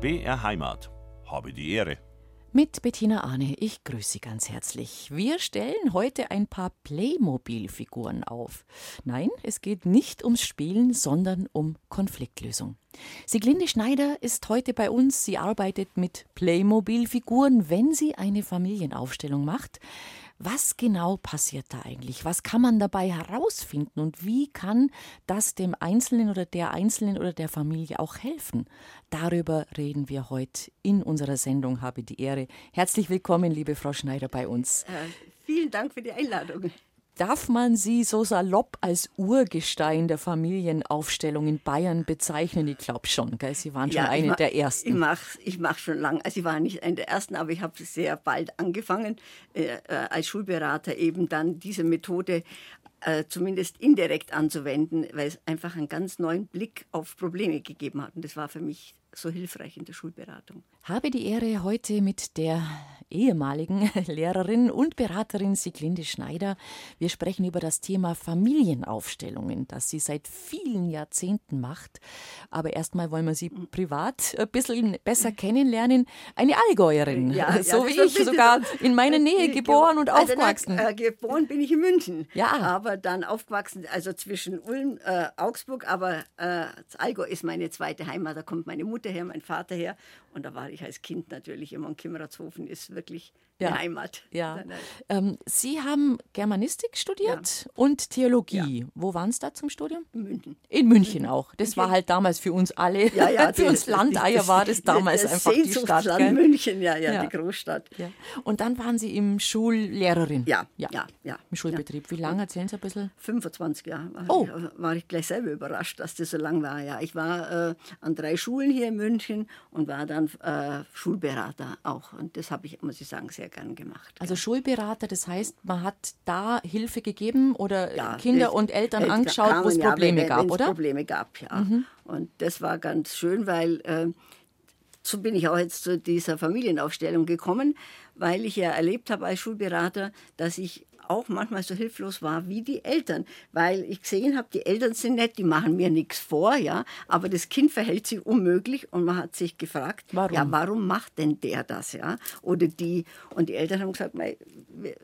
BR Heimat. Habe die Ehre. Mit Bettina Arne, ich grüße Sie ganz herzlich. Wir stellen heute ein paar Playmobil-Figuren auf. Nein, es geht nicht ums Spielen, sondern um Konfliktlösung. Sieglinde Schneider ist heute bei uns. Sie arbeitet mit Playmobil-Figuren, wenn sie eine Familienaufstellung macht. Was genau passiert da eigentlich? Was kann man dabei herausfinden und wie kann das dem Einzelnen oder der Einzelnen oder der Familie auch helfen? Darüber reden wir heute in unserer Sendung Habe die Ehre. Herzlich willkommen, liebe Frau Schneider, bei uns. Äh, vielen Dank für die Einladung. Darf man Sie so salopp als Urgestein der Familienaufstellung in Bayern bezeichnen? Ich glaube schon, gell? Sie waren schon ja, eine mach, der Ersten. Ich mache ich mach schon lange, also ich war nicht eine der Ersten, aber ich habe sehr bald angefangen, äh, äh, als Schulberater eben dann diese Methode äh, zumindest indirekt anzuwenden, weil es einfach einen ganz neuen Blick auf Probleme gegeben hat. Und das war für mich so hilfreich in der Schulberatung. Habe die Ehre, heute mit der ehemaligen Lehrerin und Beraterin Siglinde Schneider. Wir sprechen über das Thema Familienaufstellungen, das sie seit vielen Jahrzehnten macht. Aber erstmal wollen wir sie privat ein bisschen besser kennenlernen. Eine Allgäuerin, ja, so ja, wie ich, sogar in meiner Nähe geboren und also aufgewachsen. Äh, geboren bin ich in München, ja. aber dann aufgewachsen, also zwischen Ulm, äh, Augsburg, aber äh, Allgäu ist meine zweite Heimat, da kommt meine Mutter her, mein Vater her und da war ich als Kind natürlich immer in Kimmeratshofen, ist wirklich ja. Heimat. Ja. Ähm, Sie haben Germanistik studiert ja. und Theologie. Ja. Wo waren Sie da zum Studium? In München. In München auch. Das war halt damals für uns alle, ja, ja, für uns Landeier war das damals das einfach die Stadt. Gell? München, ja, ja, die Großstadt. Und dann waren Sie im Schullehrerin. Ja, ja, ja. Im Schulbetrieb. Wie lange? Erzählen Sie ein bisschen. 25 Jahre. War, oh. ich, war ich gleich selber überrascht, dass das so lang war. Ja, ich war äh, an drei Schulen hier in München und war dann äh, Schulberater auch. Und das habe ich, muss ich sagen, sehr gern gemacht. Also Schulberater, das heißt, man hat da Hilfe gegeben oder ja, Kinder und Eltern Eltern angeschaut, wo es Probleme ja, wenn, gab, oder? Probleme gab, ja. Mhm. Und das war ganz schön, weil äh, so bin ich auch jetzt zu dieser Familienaufstellung gekommen, weil ich ja erlebt habe als Schulberater, dass ich auch manchmal so hilflos war wie die Eltern, weil ich gesehen habe, die Eltern sind nett, die machen mir nichts vor, ja, aber das Kind verhält sich unmöglich und man hat sich gefragt, warum? ja, warum macht denn der das, ja, oder die und die Eltern haben gesagt, wir,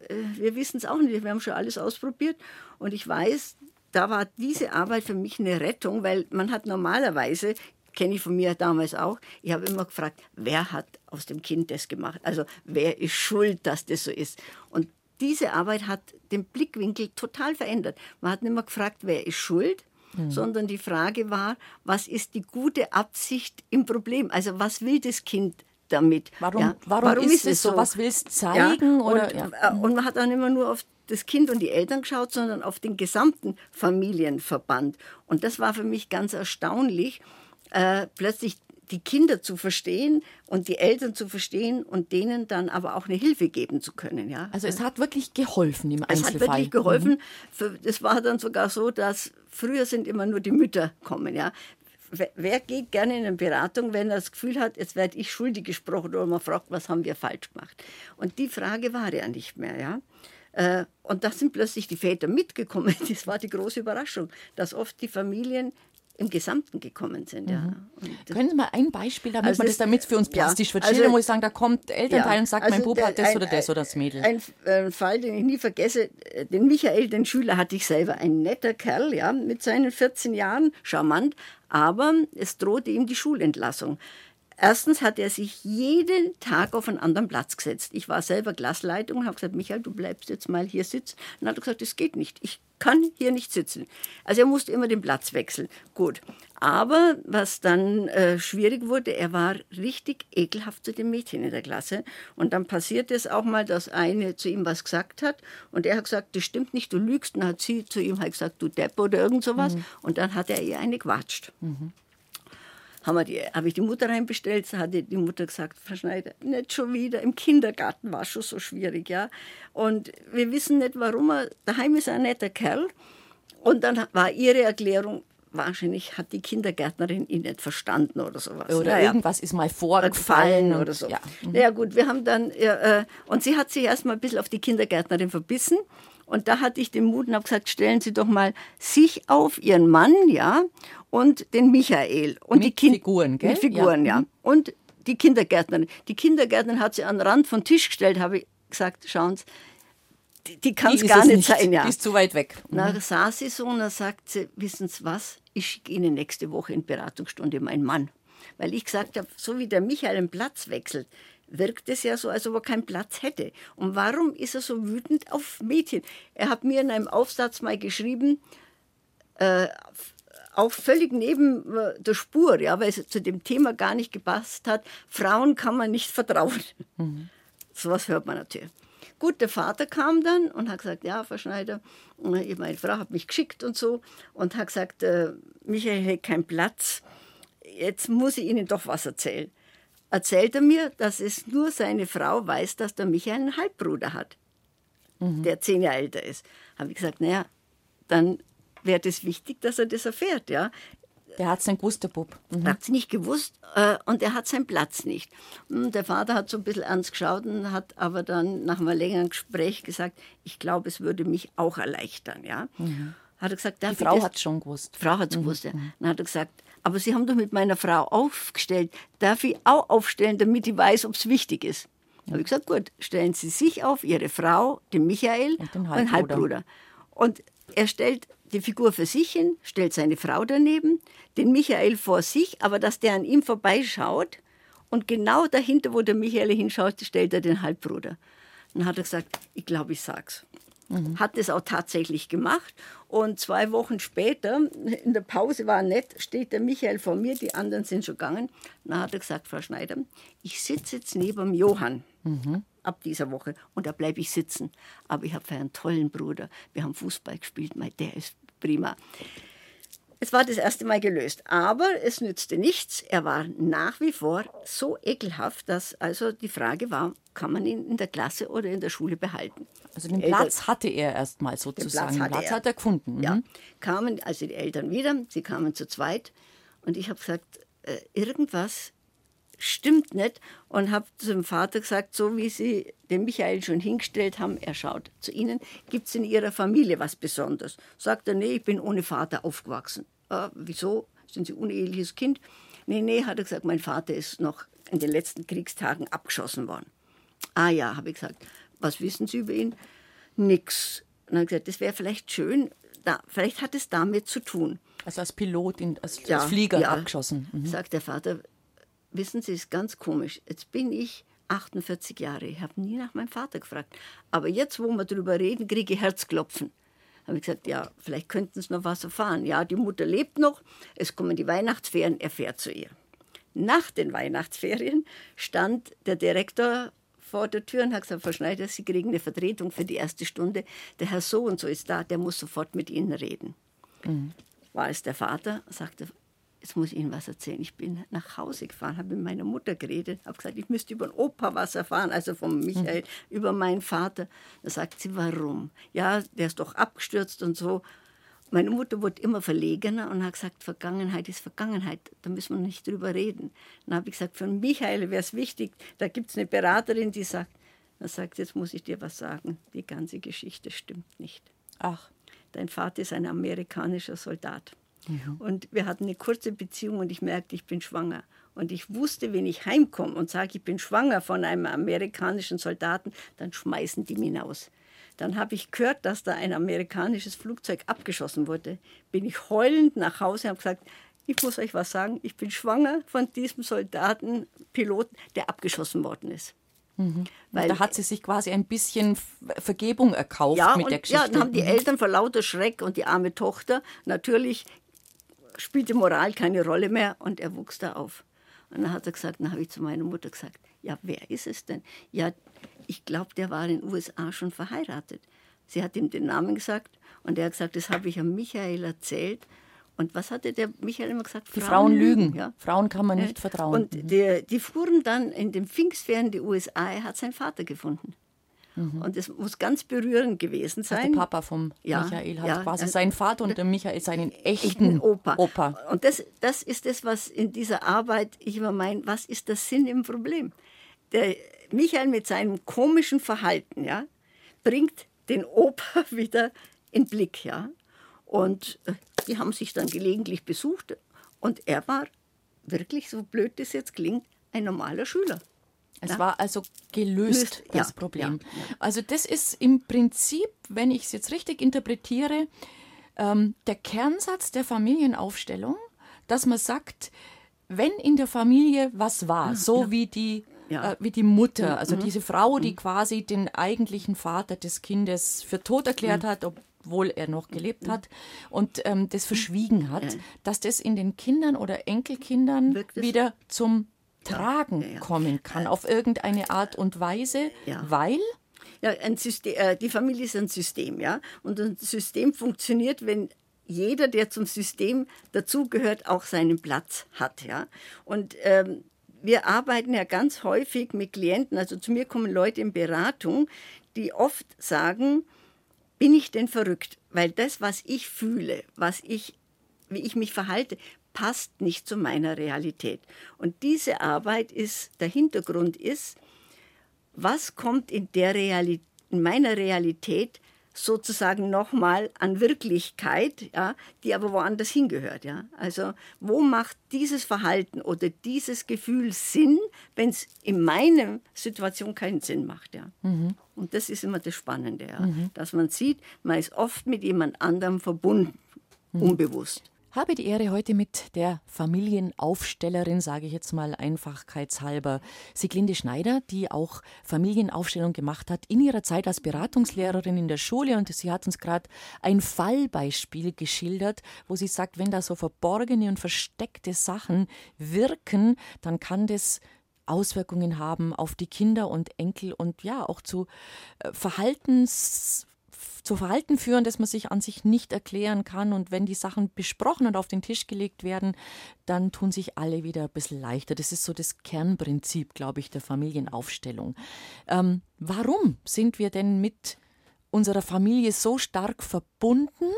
wir wissen es auch nicht, wir haben schon alles ausprobiert und ich weiß, da war diese Arbeit für mich eine Rettung, weil man hat normalerweise kenne ich von mir damals auch. Ich habe immer gefragt, wer hat aus dem Kind das gemacht? Also wer ist schuld, dass das so ist? Und diese Arbeit hat den Blickwinkel total verändert. Man hat nicht mehr gefragt, wer ist schuld, mhm. sondern die Frage war, was ist die gute Absicht im Problem? Also was will das Kind damit? Warum, ja, warum, warum ist, es so? Was willst du zeigen? Ja, oder, und, ja. Und man hat dann immer nur auf das Kind und die Eltern geschaut, sondern auf den gesamten Familienverband. Und das war für mich ganz erstaunlich, äh, plötzlich die Kinder zu verstehen und die Eltern zu verstehen und denen dann aber auch eine Hilfe geben zu können. Ja. Also es hat wirklich geholfen im Einzelfall. Es hat wirklich geholfen. Mhm. Es war dann sogar so, dass früher sind immer nur die Mütter kommen. Ja. Wer geht gerne in eine Beratung, wenn er das Gefühl hat, jetzt werde ich schuldig gesprochen oder man fragt, was haben wir falsch gemacht? Und die Frage war ja nicht mehr. Ja. Äh, und da sind plötzlich die Väter mitgekommen. Das war die große Überraschung, dass oft die Familien im Gesamten gekommen sind. Ja. Mhm. Können Sie mal ein Beispiel, damit also man das, damit für uns plastisch ja, wird? Also, muss ich sagen, da kommt Elternteil ja, und sagt, also mein Bub hat das ein, oder das oder das Mädel. Ein, ein, Fall, den ich nie vergesse, den Michael, den Schüler, hatte ich selber. Ein netter Kerl, ja, mit seinen 14 Jahren, charmant, aber es drohte ihm die Schulentlassung. Erstens hat er sich jeden Tag auf einen anderen Platz gesetzt. Ich war selber Glasleitung und habe gesagt, Michael, du bleibst jetzt mal hier sitzen. Und dann hat er gesagt, das geht nicht. Ich kann hier nicht sitzen. Also er musste immer den Platz wechseln. Gut. Aber was dann äh, schwierig wurde, er war richtig ekelhaft zu den Mädchen in der Klasse. Und dann passiert es auch mal, dass eine zu ihm was gesagt hat und er hat gesagt, das stimmt nicht, du lügst. Und dann hat sie zu ihm halt gesagt, du Depp oder irgend sowas. Mhm. Und dann hat er ihr eine gewatscht. Mhm habe hab ich die Mutter reinbestellt, da hat die Mutter gesagt, Frau Schneider, nicht schon wieder, im Kindergarten war schon so schwierig, ja. Und wir wissen nicht, warum er, daheim ist ein netter Kerl. Und dann war ihre Erklärung, wahrscheinlich hat die Kindergärtnerin ihn nicht verstanden oder sowas. Oder naja. irgendwas ist mal vorgefallen oder so. Ja. Mhm. Naja gut, wir haben dann, äh, und sie hat sich erstmal ein bisschen auf die Kindergärtnerin verbissen. Und da hatte ich den Mut und habe gesagt, stellen Sie doch mal sich auf, Ihren Mann, ja, und den Michael. Und mit die kind Figuren, gell? Mit Figuren, ja. ja. Und die Kindergärtnerin. Die Kindergärtnerin hat sie an den Rand vom Tisch gestellt, habe ich gesagt, schauen Sie, die, die kann es gar nicht, nicht, sein. Ja. Die ist zu weit weg. Mhm. Na, saß sie so und dann sagt sie, wissen Sie was, ich schicke Ihnen nächste Woche in Beratungsstunde meinen Mann. Weil ich gesagt habe, so wie der Michael einen Platz wechselt, wirkt es ja so, als ob er keinen Platz hätte. Und warum ist er so wütend auf Mädchen? Er hat mir in einem Aufsatz mal geschrieben, äh, auch völlig neben äh, der Spur, ja, weil es zu dem Thema gar nicht gepasst hat. Frauen kann man nicht vertrauen. Mhm. was hört man natürlich. Gut, der Vater kam dann und hat gesagt, ja, Frau Schneider, meine Frau hat mich geschickt und so und hat gesagt, äh, Michael hat keinen Platz, jetzt muss ich Ihnen doch was erzählen. Erzählt er mir, dass es nur seine Frau weiß, dass der Michael einen Halbbruder hat, mhm. der zehn Jahre älter ist. Habe ich gesagt, naja, dann wäre das wichtig, dass er das erfährt. Ja. Der hat es nicht gewusst, der Bub. Mhm. Hat es nicht gewusst äh, und er hat seinen Platz nicht. Und der Vater hat so ein bisschen ernst geschaut und hat aber dann nach einem längeren Gespräch gesagt, ich glaube, es würde mich auch erleichtern. Ja. Mhm. Hat er gesagt, Die Frau hat es schon gewusst. Frau hat es mhm. gewusst, ja. Mhm. Dann hat er gesagt, aber Sie haben doch mit meiner Frau aufgestellt. Darf ich auch aufstellen, damit ich weiß, ob es wichtig ist? Ja. habe ich gesagt, gut, stellen Sie sich auf, Ihre Frau, den Michael und den Halbbruder. Und, Halbbruder. und er stellt die Figur für sich hin, stellt seine Frau daneben, den Michael vor sich, aber dass der an ihm vorbeischaut und genau dahinter, wo der Michael hinschaut, stellt er den Halbbruder. Dann hat er gesagt, ich glaube, ich sag's. Mhm. Hat es auch tatsächlich gemacht. Und zwei Wochen später, in der Pause war nett, steht der Michael vor mir, die anderen sind schon gegangen. Dann hat er gesagt, Frau Schneider, ich sitze jetzt neben Johann. Mhm ab dieser Woche und da bleibe ich sitzen. Aber ich habe einen tollen Bruder. Wir haben Fußball gespielt, der ist prima. Es war das erste Mal gelöst, aber es nützte nichts. Er war nach wie vor so ekelhaft, dass also die Frage war, kann man ihn in der Klasse oder in der Schule behalten? Also den Platz hatte er erstmal sozusagen. Den Platz, Platz er. hat er gefunden. Ja, mhm. kamen also die Eltern wieder, sie kamen zu zweit und ich habe gesagt, äh, irgendwas stimmt nicht und habe zum Vater gesagt, so wie Sie den Michael schon hingestellt haben, er schaut zu Ihnen, gibt es in Ihrer Familie was Besonderes? Sagt er, nee, ich bin ohne Vater aufgewachsen. Äh, wieso? Sind Sie uneheliches Kind? Nee, nee, hat er gesagt, mein Vater ist noch in den letzten Kriegstagen abgeschossen worden. Ah ja, habe ich gesagt, was wissen Sie über ihn? Nix. Und dann gesagt, das wäre vielleicht schön, da, vielleicht hat es damit zu tun. Also als Pilot, in, als, ja, als Flieger ja, abgeschossen. Mhm. Sagt der Vater, wissen Sie, ist ganz komisch. Jetzt bin ich 48 Jahre. Ich habe nie nach meinem Vater gefragt. Aber jetzt, wo wir darüber reden, kriege ich Herzklopfen. Habe ich gesagt, ja, vielleicht könnten Sie noch was erfahren. Ja, die Mutter lebt noch. Es kommen die Weihnachtsferien. Er fährt zu ihr. Nach den Weihnachtsferien stand der Direktor vor der Tür und hat gesagt, Frau Schneider, Sie kriegen eine Vertretung für die erste Stunde. Der Herr so und so ist da, der muss sofort mit Ihnen reden. Mhm. War es der Vater, sagte, jetzt muss ich Ihnen was erzählen. Ich bin nach Hause gefahren, habe mit meiner Mutter geredet, habe gesagt, ich müsste über den Opa was erfahren, also von Michael, mhm. über meinen Vater. Da sagt sie, warum? Ja, der ist doch abgestürzt und so. Meine Mutter wurde immer verlegener und hat gesagt, Vergangenheit ist Vergangenheit, da müssen wir nicht drüber reden. Dann habe ich gesagt, für Michael wäre es wichtig, da gibt es eine Beraterin, die sagt, er sagt, jetzt muss ich dir was sagen, die ganze Geschichte stimmt nicht. Ach. Dein Vater ist ein amerikanischer Soldat. Und wir hatten eine kurze Beziehung und ich merkte, ich bin schwanger. Und ich wusste, wenn ich heimkomme und sage, ich bin schwanger von einem amerikanischen Soldaten, dann schmeißen die mich hinaus. Dann habe ich gehört, dass da ein amerikanisches Flugzeug abgeschossen wurde. Bin ich heulend nach Hause und habe gesagt, ich muss euch was sagen, ich bin schwanger von diesem Soldaten, Piloten, der abgeschossen worden ist. Mhm. Weil, da hat sie sich quasi ein bisschen Vergebung erkauft ja, mit der Geschichte. Ja, dann haben die mhm. Eltern vor lauter Schreck und die arme Tochter natürlich spielte Moral keine Rolle mehr und er wuchs da auf. Und dann hat er gesagt, dann habe ich zu meiner Mutter gesagt, ja, wer ist es denn? Ja, ich glaube, der war in den USA schon verheiratet. Sie hat ihm den Namen gesagt und er hat gesagt, das habe ich an Michael erzählt. Und was hatte der Michael immer gesagt? Frauen, die Frauen lügen. Ja. Frauen kann man nicht vertrauen. Und die, die fuhren dann in den Pfingstferien in die USA. Er hat seinen Vater gefunden. Mhm. Und es muss ganz berührend gewesen sein. Also der Papa vom ja, Michael hat ja, quasi seinen Vater und der Michael seinen echten Opa. Opa. Und das, das ist das, was in dieser Arbeit ich immer meine, was ist der Sinn im Problem? Der Michael mit seinem komischen Verhalten ja, bringt den Opa wieder in Blick. Ja. Und äh, die haben sich dann gelegentlich besucht und er war wirklich, so blöd das jetzt klingt, ein normaler Schüler. Es Ja. war also gelöst, Löst, das ja, Problem. ja. Also das ist im Prinzip, wenn ich es jetzt richtig interpretiere, ähm, der Kernsatz der Familienaufstellung, dass man sagt, wenn in der Familie was war, so wie die Ja. Mhm. äh, wie die Mutter, also diese Frau, die quasi den eigentlichen Vater des Kindes für tot erklärt Mhm. hat, obwohl er noch gelebt hat und ähm, das verschwiegen hat, dass das in den Kindern oder Enkelkindern wieder zum Tragen kommen kann, auf irgendeine Art und Weise, weil Ja, ein System, äh, die Familie ist ein System, ja. Und ein System funktioniert, wenn jeder, der zum System dazugehört, auch seinen Platz hat, ja. Und ähm, wir arbeiten ja ganz häufig mit Klienten, also zu mir kommen Leute in Beratung, die oft sagen, bin ich denn verrückt? Weil das, was ich fühle, was ich, wie ich mich verhalte, passt nicht zu meiner Realität. Und diese Arbeit ist, der Hintergrund ist, was kommt in, der Reali in meiner Realität sozusagen nochmal an Wirklichkeit, ja, die aber woanders hingehört. Ja? Also wo macht dieses Verhalten oder dieses Gefühl Sinn, wenn es in meiner Situation keinen Sinn macht. Ja? Und das ist immer das Spannende, ja? dass man sieht, man ist oft mit jemand anderem verbunden, unbewusst. Habe die Ehre heute mit der Familienaufstellerin, sage ich jetzt mal einfachkeitshalber, Siglinde Schneider, die auch Familienaufstellung gemacht hat in ihrer Zeit als Beratungslehrerin in der Schule. Und sie hat uns gerade ein Fallbeispiel geschildert, wo sie sagt, wenn da so verborgene und versteckte Sachen wirken, dann kann das Auswirkungen haben auf die Kinder und Enkel und ja auch zu äh, Verhaltens zu Verhalten führen, das man sich an sich nicht erklären kann. Und wenn die Sachen besprochen und auf den Tisch gelegt werden, dann tun sich alle wieder ein bisschen leichter. Das ist so das Kernprinzip, glaube ich, der Familienaufstellung. Ähm, warum sind wir denn mit unserer Familie so stark verbunden,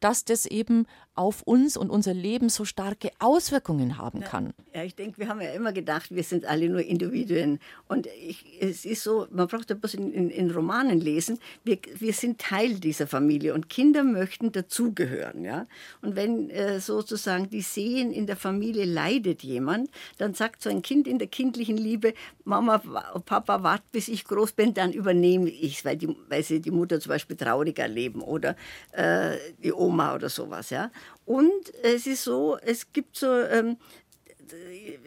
dass das eben auf uns und unser Leben so starke Auswirkungen haben kann? Ja, ich denke, wir haben ja immer gedacht, wir sind alle nur Individuen. Und ich, es ist so, man braucht ja bloß in, in, in Romanen lesen, wir, wir sind Teil dieser Familie und Kinder möchten dazugehören. Ja? Und wenn äh, sozusagen die sehen, in der Familie leidet jemand, dann sagt so ein Kind in der kindlichen Liebe, Mama, Papa, wart bis ich groß bin, dann übernehme ich es, weil, die, weil sie die Mutter zum Beispiel traurig erleben oder äh, die Oma oder sowas. Ja? Und es ist so, es gibt so... Ähm,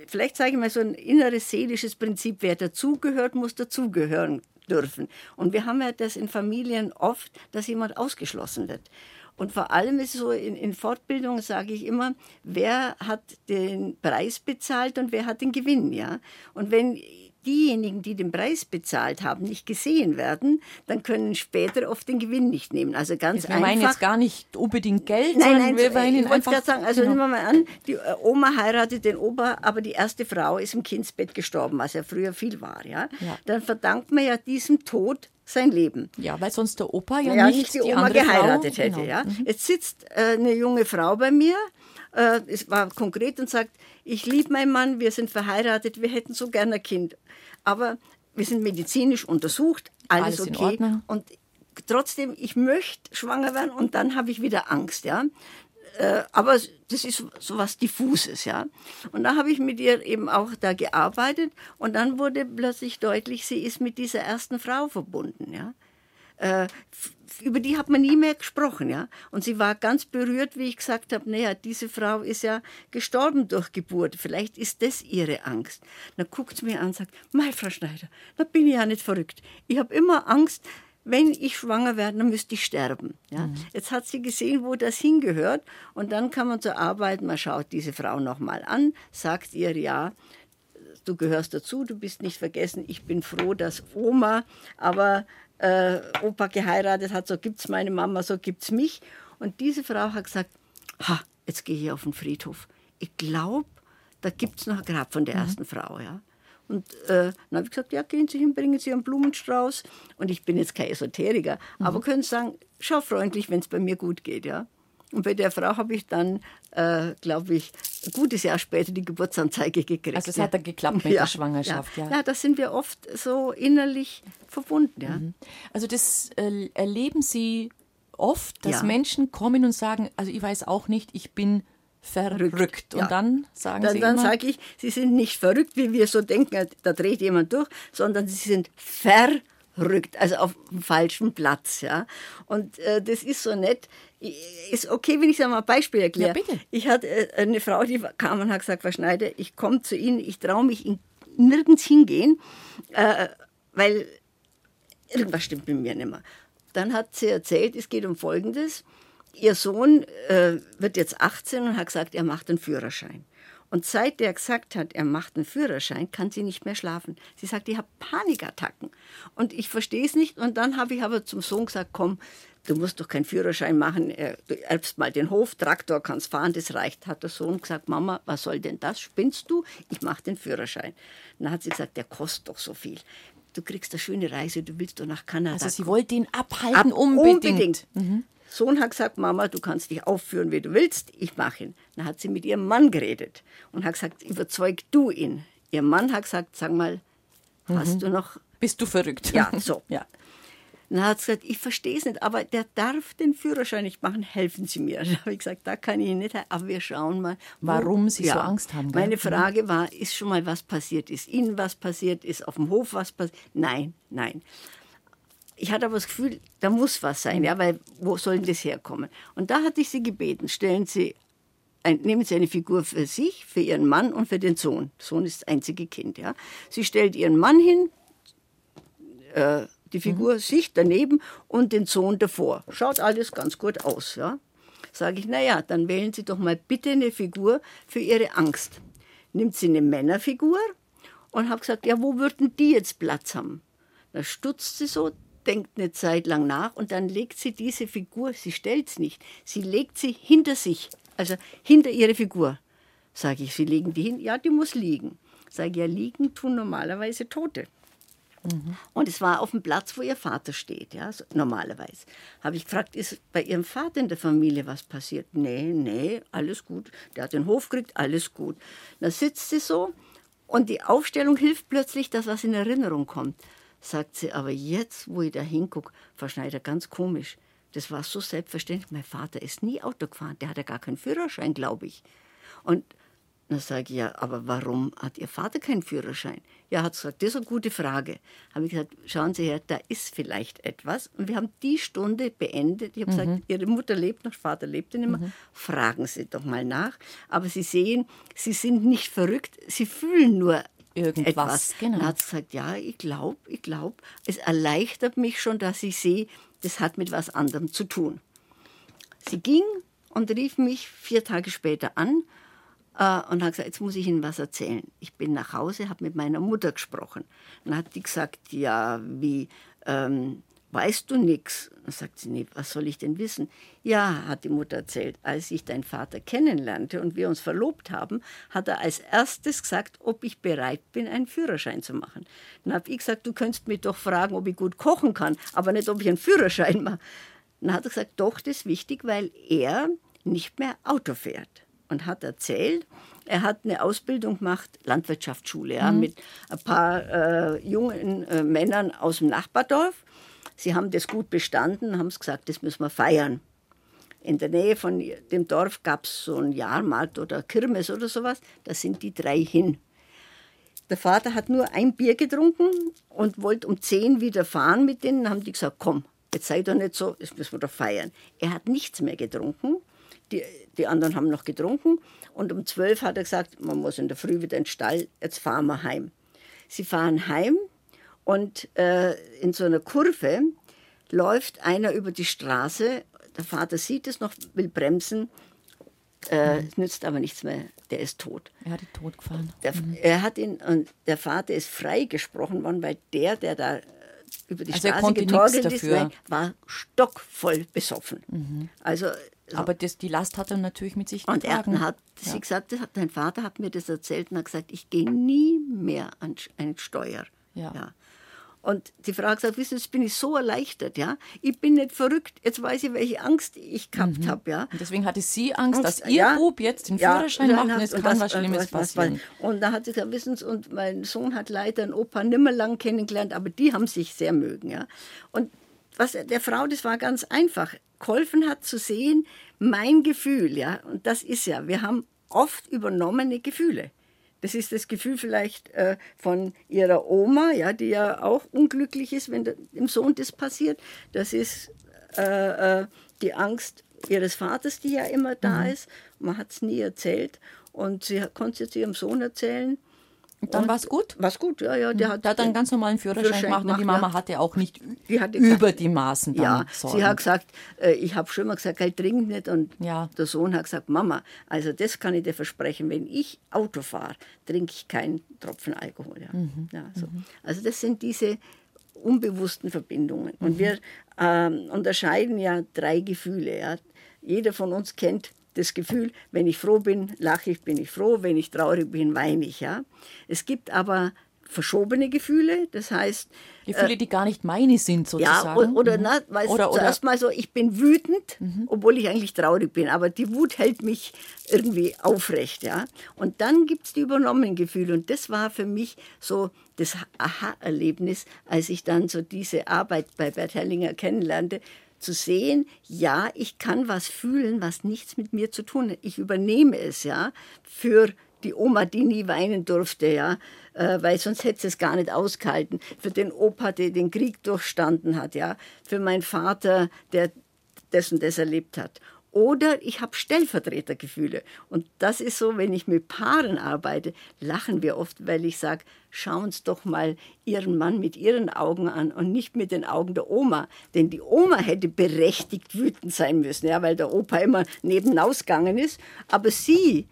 vielleicht sage ich mal so ein inneres seelisches Prinzip, wer dazugehört, muss dazugehören dürfen. Und wir haben ja das in Familien oft, dass jemand ausgeschlossen wird. Und vor allem ist es so, in, in Fortbildung sage ich immer, wer hat den Preis bezahlt und wer hat den Gewinn, ja. Und wenn diejenigen, die den Preis bezahlt haben, nicht gesehen werden, dann können später oft den Gewinn nicht nehmen. Also ganz Wir einfach. meinen jetzt gar nicht unbedingt Geld, Nein, nein, wir meinen ich wollte einfach. sagen, also genau. nehmen wir mal an, die äh, Oma heiratet den Opa, aber die erste Frau ist im Kindsbett gestorben, was ja früher viel war, ja. Ja. Dann verdankt man ja diesem Tod sein Leben. Ja, weil sonst der Opa ja, Ja, nicht, die, Oma andere geheiratet Frau, hätte, genau. ja. Jetzt sitzt äh, eine junge Frau bei mir, äh, es war konkret und sagt, ich liebe meinen Mann, wir sind verheiratet, wir hätten so gerne ein Kind. Aber wir sind medizinisch untersucht, alles, Alles okay. Und trotzdem, ich möchte schwanger werden und dann habe ich wieder Angst, ja. Äh, aber das ist so was Diffuses, ja. Und da habe ich mit ihr eben auch da gearbeitet und dann wurde plötzlich deutlich, sie ist mit dieser ersten Frau verbunden, ja. Äh, über die hat man nie mehr gesprochen, ja. Und sie war ganz berührt, wie ich gesagt habe, naja, diese Frau ist ja gestorben durch Geburt. Vielleicht ist das ihre Angst. Dann guckt sie mir an und sagt, Mei, Frau Schneider, da bin ich ja nicht verrückt. Ich habe immer Angst, wenn ich schwanger werde, dann müsste ich sterben. Ja? Jetzt hat sie gesehen, wo das hingehört. Und dann kann man zur Arbeit, man schaut diese Frau nochmal an, sagt ihr, ja, du gehörst dazu, du bist nicht vergessen, ich bin froh, dass Oma, aber äh, Opa geheiratet hat, so gibt's meine Mama, so gibt's mich. Und diese Frau hat gesagt, ha, jetzt gehe ich auf den Friedhof. Ich glaube, da gibt's noch ein Grab von der ersten Frau, ja. Und äh, dann habe ich gesagt, ja, gehen Sie hin, bringen Sie einen Blumenstrauß. Und ich bin jetzt kein Esoteriker, aber können Sie sagen, schau freundlich, wenn es bei mir gut geht, ja. Und bei der Frau habe ich dann, äh, glaube ich, ein gutes Jahr später die Geburtsanzeige gekriegt. Also es ja. hat dann geklappt mit der Schwangerschaft, ja. ja. Ja, da sind wir oft so innerlich verbunden, ja. Also das äh, erleben Sie oft, dass Ja. Menschen kommen und sagen, also ich weiß auch nicht, ich bin verrückt. Und Ja. dann sagen Dann, Sie dann sage ich, Sie sind nicht verrückt, wie wir so denken, da dreht jemand durch, sondern Sie sind verrückt, also auf dem falschen Platz. Ja? Und äh, das ist so nett. Ist okay, wenn ich es mal ein Beispiel erkläre. Ja, bitte. Ich hatte äh, eine Frau, die kam und hat gesagt, Frau Schneider, ich komme zu Ihnen, ich traue mich in, nirgends hingehen, äh, weil irgendwas stimmt mit mir nicht mehr. Dann hat sie erzählt, es geht um Folgendes. Ihr Sohn äh, wird jetzt 18 und hat gesagt, er macht einen Führerschein. Und seit er gesagt hat, er macht einen Führerschein, kann sie nicht mehr schlafen. Sie sagt, ich habe Panikattacken. Und ich verstehe es nicht. Und dann habe ich aber zum Sohn gesagt, komm, du musst doch keinen Führerschein machen. Du erbst mal den Hof, Traktor kannst fahren, das reicht. Hat der Sohn gesagt, Mama, was soll denn das? Spinnst du? Ich mache den Führerschein. Dann hat sie gesagt, der kostet doch so viel. Du kriegst eine schöne Reise, du willst doch nach Kanada. also Sie wollte ihn abhalten, Ab- unbedingt. Sohn hat gesagt, Mama, du kannst dich aufführen, wie du willst, ich mache ihn. Dann hat sie mit ihrem Mann geredet und hat gesagt, überzeug du ihn. Ihr Mann hat gesagt, sag mal, hast du noch... Bist du verrückt? Ja, so. ja. Dann hat sie gesagt, ich verstehe es nicht, aber der darf den Führerschein nicht machen, helfen Sie mir. Dann habe ich gesagt, da kann ich nicht, aber wir schauen mal. wo- Warum Sie so Angst haben? Meine Frage war, ist schon mal was passiert? Ist Ihnen was passiert? Ist auf dem Hof was passiert? Nein, nein. Ich hatte aber das Gefühl, da muss was sein, ja, weil wo soll denn das herkommen? Und da hatte ich sie gebeten, stellen Sie, ein, nehmen Sie eine Figur für sich, für Ihren Mann und für den Sohn. Der Sohn ist das einzige Kind, ja. Sie stellt Ihren Mann hin, äh, die Figur sich daneben und den Sohn davor. Schaut alles ganz gut aus, ja. Sage ich, naja, dann wählen Sie doch mal bitte eine Figur für Ihre Angst. Nimmt sie eine Männerfigur und habe gesagt, ja, wo würden die jetzt Platz haben? Da stutzt sie so, denkt eine Zeit lang nach und dann legt sie diese Figur, sie stellt es nicht, sie legt sie hinter sich, also hinter ihre Figur. Sage ich, Sie legen die hin? Ja, die muss liegen. Sage ich, ja, liegen tun normalerweise Tote. Und es war auf dem Platz, wo ihr Vater steht, ja, so, normalerweise. Habe ich gefragt, ist bei ihrem Vater in der Familie was passiert? Nee, nee, alles gut. Der hat den Hof gekriegt, alles gut. Dann sitzt sie so und die Aufstellung hilft plötzlich, dass was in Erinnerung kommt. Sagt sie, aber jetzt, wo ich da hingucke, Frau Schneider, ganz komisch. Das war so selbstverständlich. Mein Vater ist nie Auto gefahren. Der hat ja gar keinen Führerschein, glaube ich. Und dann sage ich, ja, aber warum hat Ihr Vater keinen Führerschein? Ja, hat gesagt, das ist eine gute Frage. Habe ich gesagt, schauen Sie her, da ist vielleicht etwas. Und wir haben die Stunde beendet. Ich habe gesagt, Ihre Mutter lebt noch, Vater lebte nicht mehr. Fragen Sie doch mal nach. Aber Sie sehen, Sie sind nicht verrückt, Sie fühlen nur Irgendwas, etwas. genau. Dann hat gesagt, ja, ich glaube, ich glaube, es erleichtert mich schon, dass ich sehe, das hat mit was anderem zu tun. Sie ging und rief mich vier Tage später an äh, und hat gesagt, jetzt muss ich Ihnen was erzählen. Ich bin nach Hause, habe mit meiner Mutter gesprochen. Dann hat die gesagt, ja, wie, ähm, weißt du nichts? Dann sagt sie, nee, was soll ich denn wissen? Ja, hat die Mutter erzählt, als ich deinen Vater kennenlernte und wir uns verlobt haben, hat er als erstes gesagt, ob ich bereit bin, einen Führerschein zu machen. Dann habe ich gesagt, du könntest mich doch fragen, ob ich gut kochen kann, aber nicht, ob ich einen Führerschein mache. Dann hat er gesagt, doch, das ist wichtig, weil er nicht mehr Auto fährt. Und hat erzählt, er hat eine Ausbildung gemacht, Landwirtschaftsschule, ja, mit ein paar äh, jungen äh, Männern aus dem Nachbardorf. Sie haben das gut bestanden, haben es gesagt, das müssen wir feiern. In der Nähe von dem Dorf gab es so einen Jahrmarkt oder Kirmes oder sowas. Da sind die drei hin. Der Vater hat nur ein Bier getrunken und wollte um zehn wieder fahren mit denen. Dann haben die gesagt, komm, jetzt sei doch nicht so, das müssen wir doch feiern. Er hat nichts mehr getrunken. Die, die anderen haben noch getrunken. Und um zwölf hat er gesagt, man muss in der Früh wieder in den Stall, jetzt fahren wir heim. Sie fahren heim und äh, in so einer Kurve läuft einer über die Straße. Der Vater sieht es noch, will bremsen. Äh, Es nützt aber nichts mehr, der ist tot. Er hat ihn totgefahren. Der, er hat ihn, und der Vater ist freigesprochen worden, weil der, der da über die Also Straße getorkelt ist, nein, war stockvoll besoffen. Also, so. Aber das, die Last hat er natürlich mit sich und er getragen. hat, sie gesagt, das hat, dein Vater hat mir das erzählt und hat gesagt, ich gehe nie mehr an einen Steuer. Ja. Und die Frau hat gesagt, wissen Sie, jetzt bin ich so erleichtert, ja. Ich bin nicht verrückt, jetzt weiß ich, welche Angst ich gehabt habe, ja. Und deswegen hatte sie Angst, dass Angst, ihr ja. Bub jetzt den Führerschein und macht und es kann das- was Schlimmes was- passieren. Und da hat sie gesagt, wissen Sie, und mein Sohn hat leider einen Opa nimmer lang kennengelernt, aber die haben sich sehr mögen. Ja. Und was der Frau, das war ganz einfach. geholfen hat zu sehen, mein Gefühl, ja, und das ist ja, wir haben oft übernommene Gefühle. Das ist das Gefühl vielleicht äh, von ihrer Oma, ja, die ja auch unglücklich ist, wenn dem Sohn das passiert. Das ist äh, äh, die Angst ihres Vaters, die ja immer da mhm. ist. Man hat es nie erzählt. Und sie konnte es ihrem Sohn erzählen. Und dann war es gut? War es gut, ja, ja. Der hat, der hat einen ganz normalen Führerschein, Führerschein gemacht, gemacht und die Mama ja. hatte auch nicht hatte über gesagt, die Maßen dann Ja, Sorgen. sie hat gesagt, äh, ich habe schon mal gesagt, halt dringend nicht. Und ja. der Sohn hat gesagt, Mama, also das kann ich dir versprechen, wenn ich Auto fahre, trinke ich keinen Tropfen Alkohol. Ja. Mhm. Ja, so. mhm. Also das sind diese unbewussten Verbindungen. Und mhm. wir ähm, unterscheiden ja drei Gefühle. Ja. Jeder von uns kennt das Gefühl, wenn ich froh bin, lache ich, bin ich froh, wenn ich traurig bin, weine ich. Ja? Es gibt aber verschobene Gefühle, das heißt... Gefühle, äh, die gar nicht meine sind, sozusagen. Ja, oder, mhm. na, weißt oder, oder zuerst mal so, ich bin wütend, mhm. obwohl ich eigentlich traurig bin, aber die Wut hält mich irgendwie aufrecht. Ja? Und dann gibt es die übernommenen Gefühle und das war für mich so das Aha-Erlebnis, als ich dann so diese Arbeit bei Bert Hellinger kennenlernte, zu sehen, ja, ich kann was fühlen, was nichts mit mir zu tun hat. Ich übernehme es, ja, für die Oma, die nie weinen durfte, ja, äh, weil sonst hätte sie es gar nicht ausgehalten. Für den Opa, der den Krieg durchstanden hat, ja, für meinen Vater, der das und das erlebt hat. Oder ich habe Stellvertretergefühle. Und das ist so, wenn ich mit Paaren arbeite, lachen wir oft, weil ich sage, schauen Sie doch mal Ihren Mann mit Ihren Augen an und nicht mit den Augen der Oma. Denn die Oma hätte berechtigt wütend sein müssen, ja, weil der Opa immer nebenausgegangen ist. Aber sie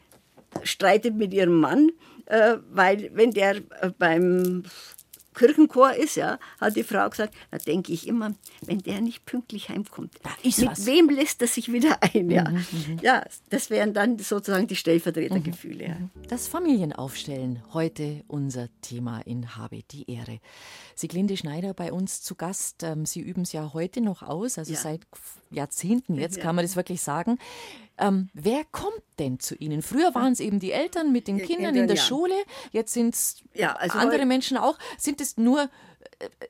streitet mit ihrem Mann, äh, weil wenn der äh, beim Kirchenchor ist, ja, hat die Frau gesagt, da denke ich immer, wenn der nicht pünktlich heimkommt, mit was. wem lässt er sich wieder ein? Ja, mhm, mhm. ja das wären dann sozusagen die Stellvertretergefühle. Mhm, ja. Mhm. Das Familienaufstellen, heute unser Thema in Habe die Ehre. Sieglinde Schneider bei uns zu Gast. Ähm, Sie üben es ja heute noch aus, also ja. seit Jahrzehnten jetzt kann man das wirklich sagen. Ähm, wer kommt denn zu Ihnen? Früher waren es eben die Eltern mit den Kindern in der Schule, jetzt sind es ja, also andere Menschen auch. Sind es nur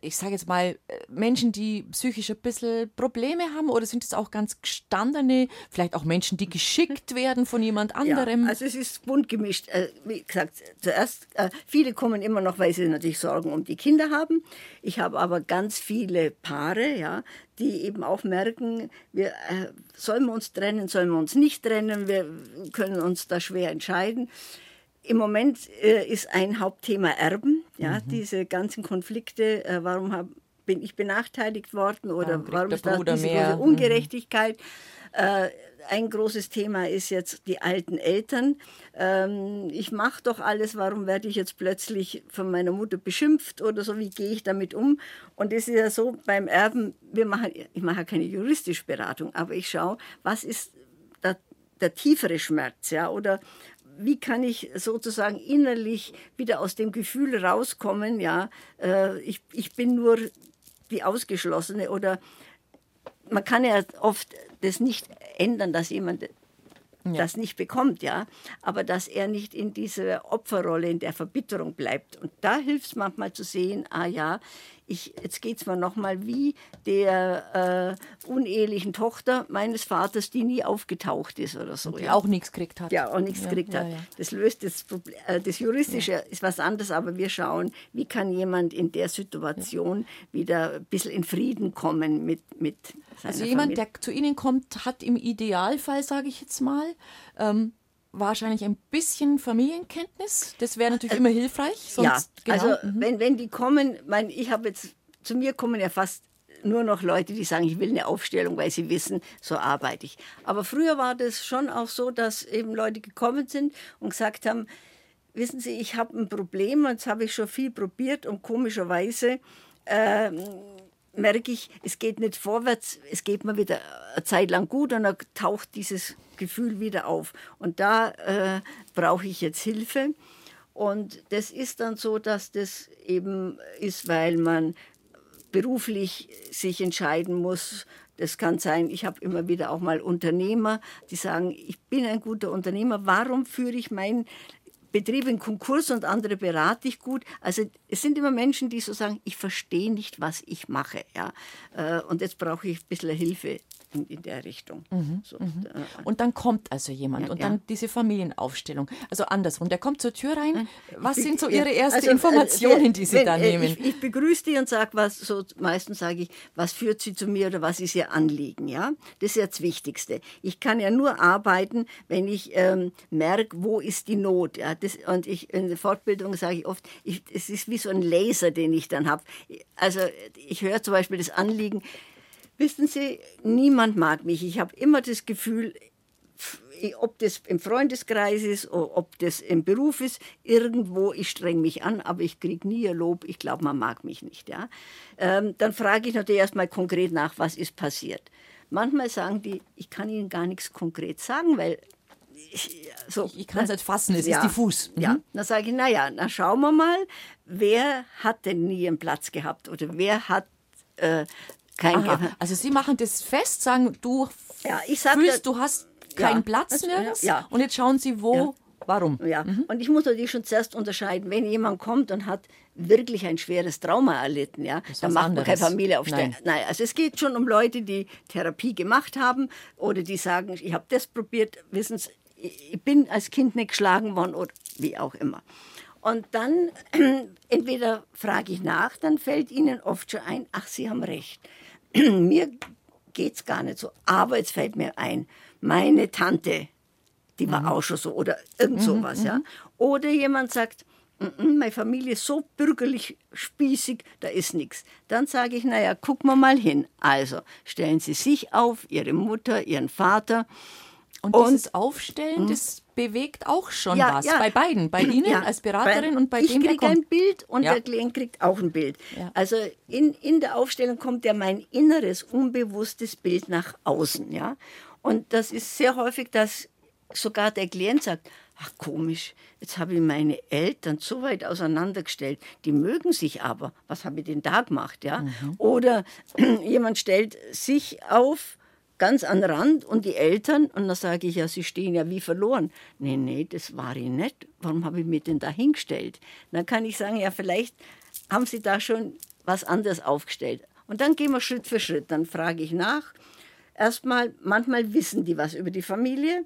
ich sage jetzt mal, äh, Menschen, die psychisch ein bisschen Probleme haben oder sind es auch ganz gestandene, vielleicht auch Menschen, die geschickt werden von jemand anderem? Ja, also es ist bunt gemischt. Äh, wie gesagt, zuerst, viele kommen immer noch, weil sie natürlich Sorgen um die Kinder haben. Ich habe aber ganz viele Paare, ja, die eben auch merken, wir, sollen wir uns trennen, sollen wir uns nicht trennen, wir können uns da schwer entscheiden. Im Moment äh, ist ein Hauptthema Erben, ja, mhm. diese ganzen Konflikte, äh, warum hab, bin ich benachteiligt worden oder ja, warum ist da diese große Ungerechtigkeit. Mhm. Äh, ein großes Thema ist jetzt die alten Eltern. Ähm, ich mache doch alles, warum werde ich jetzt plötzlich von meiner Mutter beschimpft oder so, wie gehe ich damit um? Und es ist ja so, beim Erben, wir machen, ich mache keine juristische Beratung, aber ich schaue, was ist der, der tiefere Schmerz, ja, oder wie kann ich sozusagen innerlich wieder aus dem Gefühl rauskommen, ja, äh, ich, ich bin nur die Ausgeschlossene oder man kann ja oft das nicht ändern, dass jemand ja. das nicht bekommt, ja, aber dass er nicht in dieser Opferrolle, in der Verbitterung bleibt. Und da hilft es manchmal zu sehen, ah ja, ich, jetzt geht es mir nochmal wie der äh, unehelichen Tochter meines Vaters, die nie aufgetaucht ist oder so. Und die ja. auch nichts gekriegt hat. Ja, auch nichts ja, gekriegt ja, hat. Das löst das Problem. Äh, das Juristische ist was anderes, aber wir schauen, wie kann jemand in der Situation wieder ein bisschen in Frieden kommen mit, mit seiner Also jemand, Familie. der zu Ihnen kommt, hat im Idealfall, sage ich jetzt mal, ähm, wahrscheinlich ein bisschen Familienkenntnis. Das wäre natürlich äh, immer hilfreich. Sonst, ja, genau. also mhm. wenn, wenn die kommen, mein, ich habe jetzt, zu mir kommen ja fast nur noch Leute, die sagen, ich will eine Aufstellung, weil sie wissen, so arbeite ich. Aber früher war das schon auch so, dass eben Leute gekommen sind und gesagt haben, wissen Sie, ich habe ein Problem, und das habe ich schon viel probiert und komischerweise äh, merke ich, es geht nicht vorwärts, es geht mir wieder eine Zeit lang gut und dann taucht dieses Gefühl wieder auf. Und da äh, brauche ich jetzt Hilfe. Und das ist dann so, dass das eben ist, weil man beruflich sich entscheiden muss. Das kann sein, ich habe immer wieder auch mal Unternehmer, die sagen, ich bin ein guter Unternehmer, warum führe ich mein Betrieb in Konkurs und andere berate ich gut. Also es sind immer Menschen, die so sagen, ich verstehe nicht, was ich mache. Ja? Äh, und jetzt brauche ich ein bisschen Hilfe in, in der Richtung. Mhm, so, mhm. Äh, und dann kommt also jemand ja, und dann ja. diese Familienaufstellung. Also andersrum, der kommt zur Tür rein. Was sind so Ihre ersten also, Informationen, die Sie wenn, da nehmen? Ich, ich begrüße die und sage was, so meistens sage ich, was führt Sie zu mir oder was ist Ihr Anliegen, ja? Das ist ja das Wichtigste. Ich kann ja nur arbeiten, wenn ich ähm, merke, wo ist die Not, ja? Das, und ich, in der Fortbildung sage ich oft, ich, es ist wie so ein Laser, den ich dann habe. Also ich höre zum Beispiel das Anliegen, Wissen Sie, niemand mag mich. Ich habe immer das Gefühl, ob das im Freundeskreis ist, ob das im Beruf ist, irgendwo, ich streng mich an, aber ich kriege nie ein Lob. Ich glaube, man mag mich nicht. Ja? Ähm, dann frage ich natürlich erstmal konkret nach, was ist passiert. Manchmal sagen die, ich kann Ihnen gar nichts konkret sagen, weil ich, so, ich kann es nicht fassen, es ja, ist diffus. Mhm. Ja, dann sage ich, naja, dann schauen wir mal, wer hat denn nie einen Platz gehabt oder wer hat äh, kein Aha, Also Sie machen das fest, sagen, du ja, ich sag, fühlst, du hast keinen ja, Platz mehr. Ja. Und jetzt schauen Sie, wo, warum. Ja, mhm. und ich muss natürlich schon zuerst unterscheiden, wenn jemand kommt und hat wirklich ein schweres Trauma erlitten, ja, dann macht anderes. man keine Familie aufstellen. Nein. Nein, also es geht schon um Leute, die Therapie gemacht haben oder die sagen, ich habe das probiert, wissen Sie, ich bin als Kind nicht geschlagen worden oder wie auch immer. Und dann entweder frage ich nach, dann fällt ihnen oft schon ein, ach, Sie haben recht. mir geht es gar nicht so. Aber jetzt fällt mir ein, meine Tante, die war mhm. auch schon so oder irgend mhm, sowas, mhm, ja. Oder jemand sagt, meine Familie ist so bürgerlich spießig, da ist nichts. Dann sage ich, naja, gucken wir mal hin. Also stellen Sie sich auf, Ihre Mutter, Ihren Vater und, und dieses Aufstellen, hm? das bewegt auch schon ja, was. Ja. Bei beiden, bei Ihnen ja. als Beraterin bei, und bei ich dem, Ich kriege ein Bild und der Klient kriegt auch ein Bild. Also in, in der Aufstellung kommt ja mein inneres, unbewusstes Bild nach außen. Ja? Und das ist sehr häufig, dass sogar der Klient sagt, ach komisch, jetzt habe ich meine Eltern so weit auseinandergestellt, die mögen sich aber, was habe ich denn da gemacht? Ja? Mhm. Oder jemand stellt sich auf, ganz an Rand und die Eltern, und dann sage ich ja, sie stehen ja wie verloren. Nee, nee, das war ich nicht. Warum habe ich mich denn da hingestellt? Dann kann ich sagen, ja, vielleicht haben sie da schon was anderes aufgestellt. Und dann gehen wir Schritt für Schritt. Dann frage ich nach. Erstmal, manchmal wissen die was über die Familie.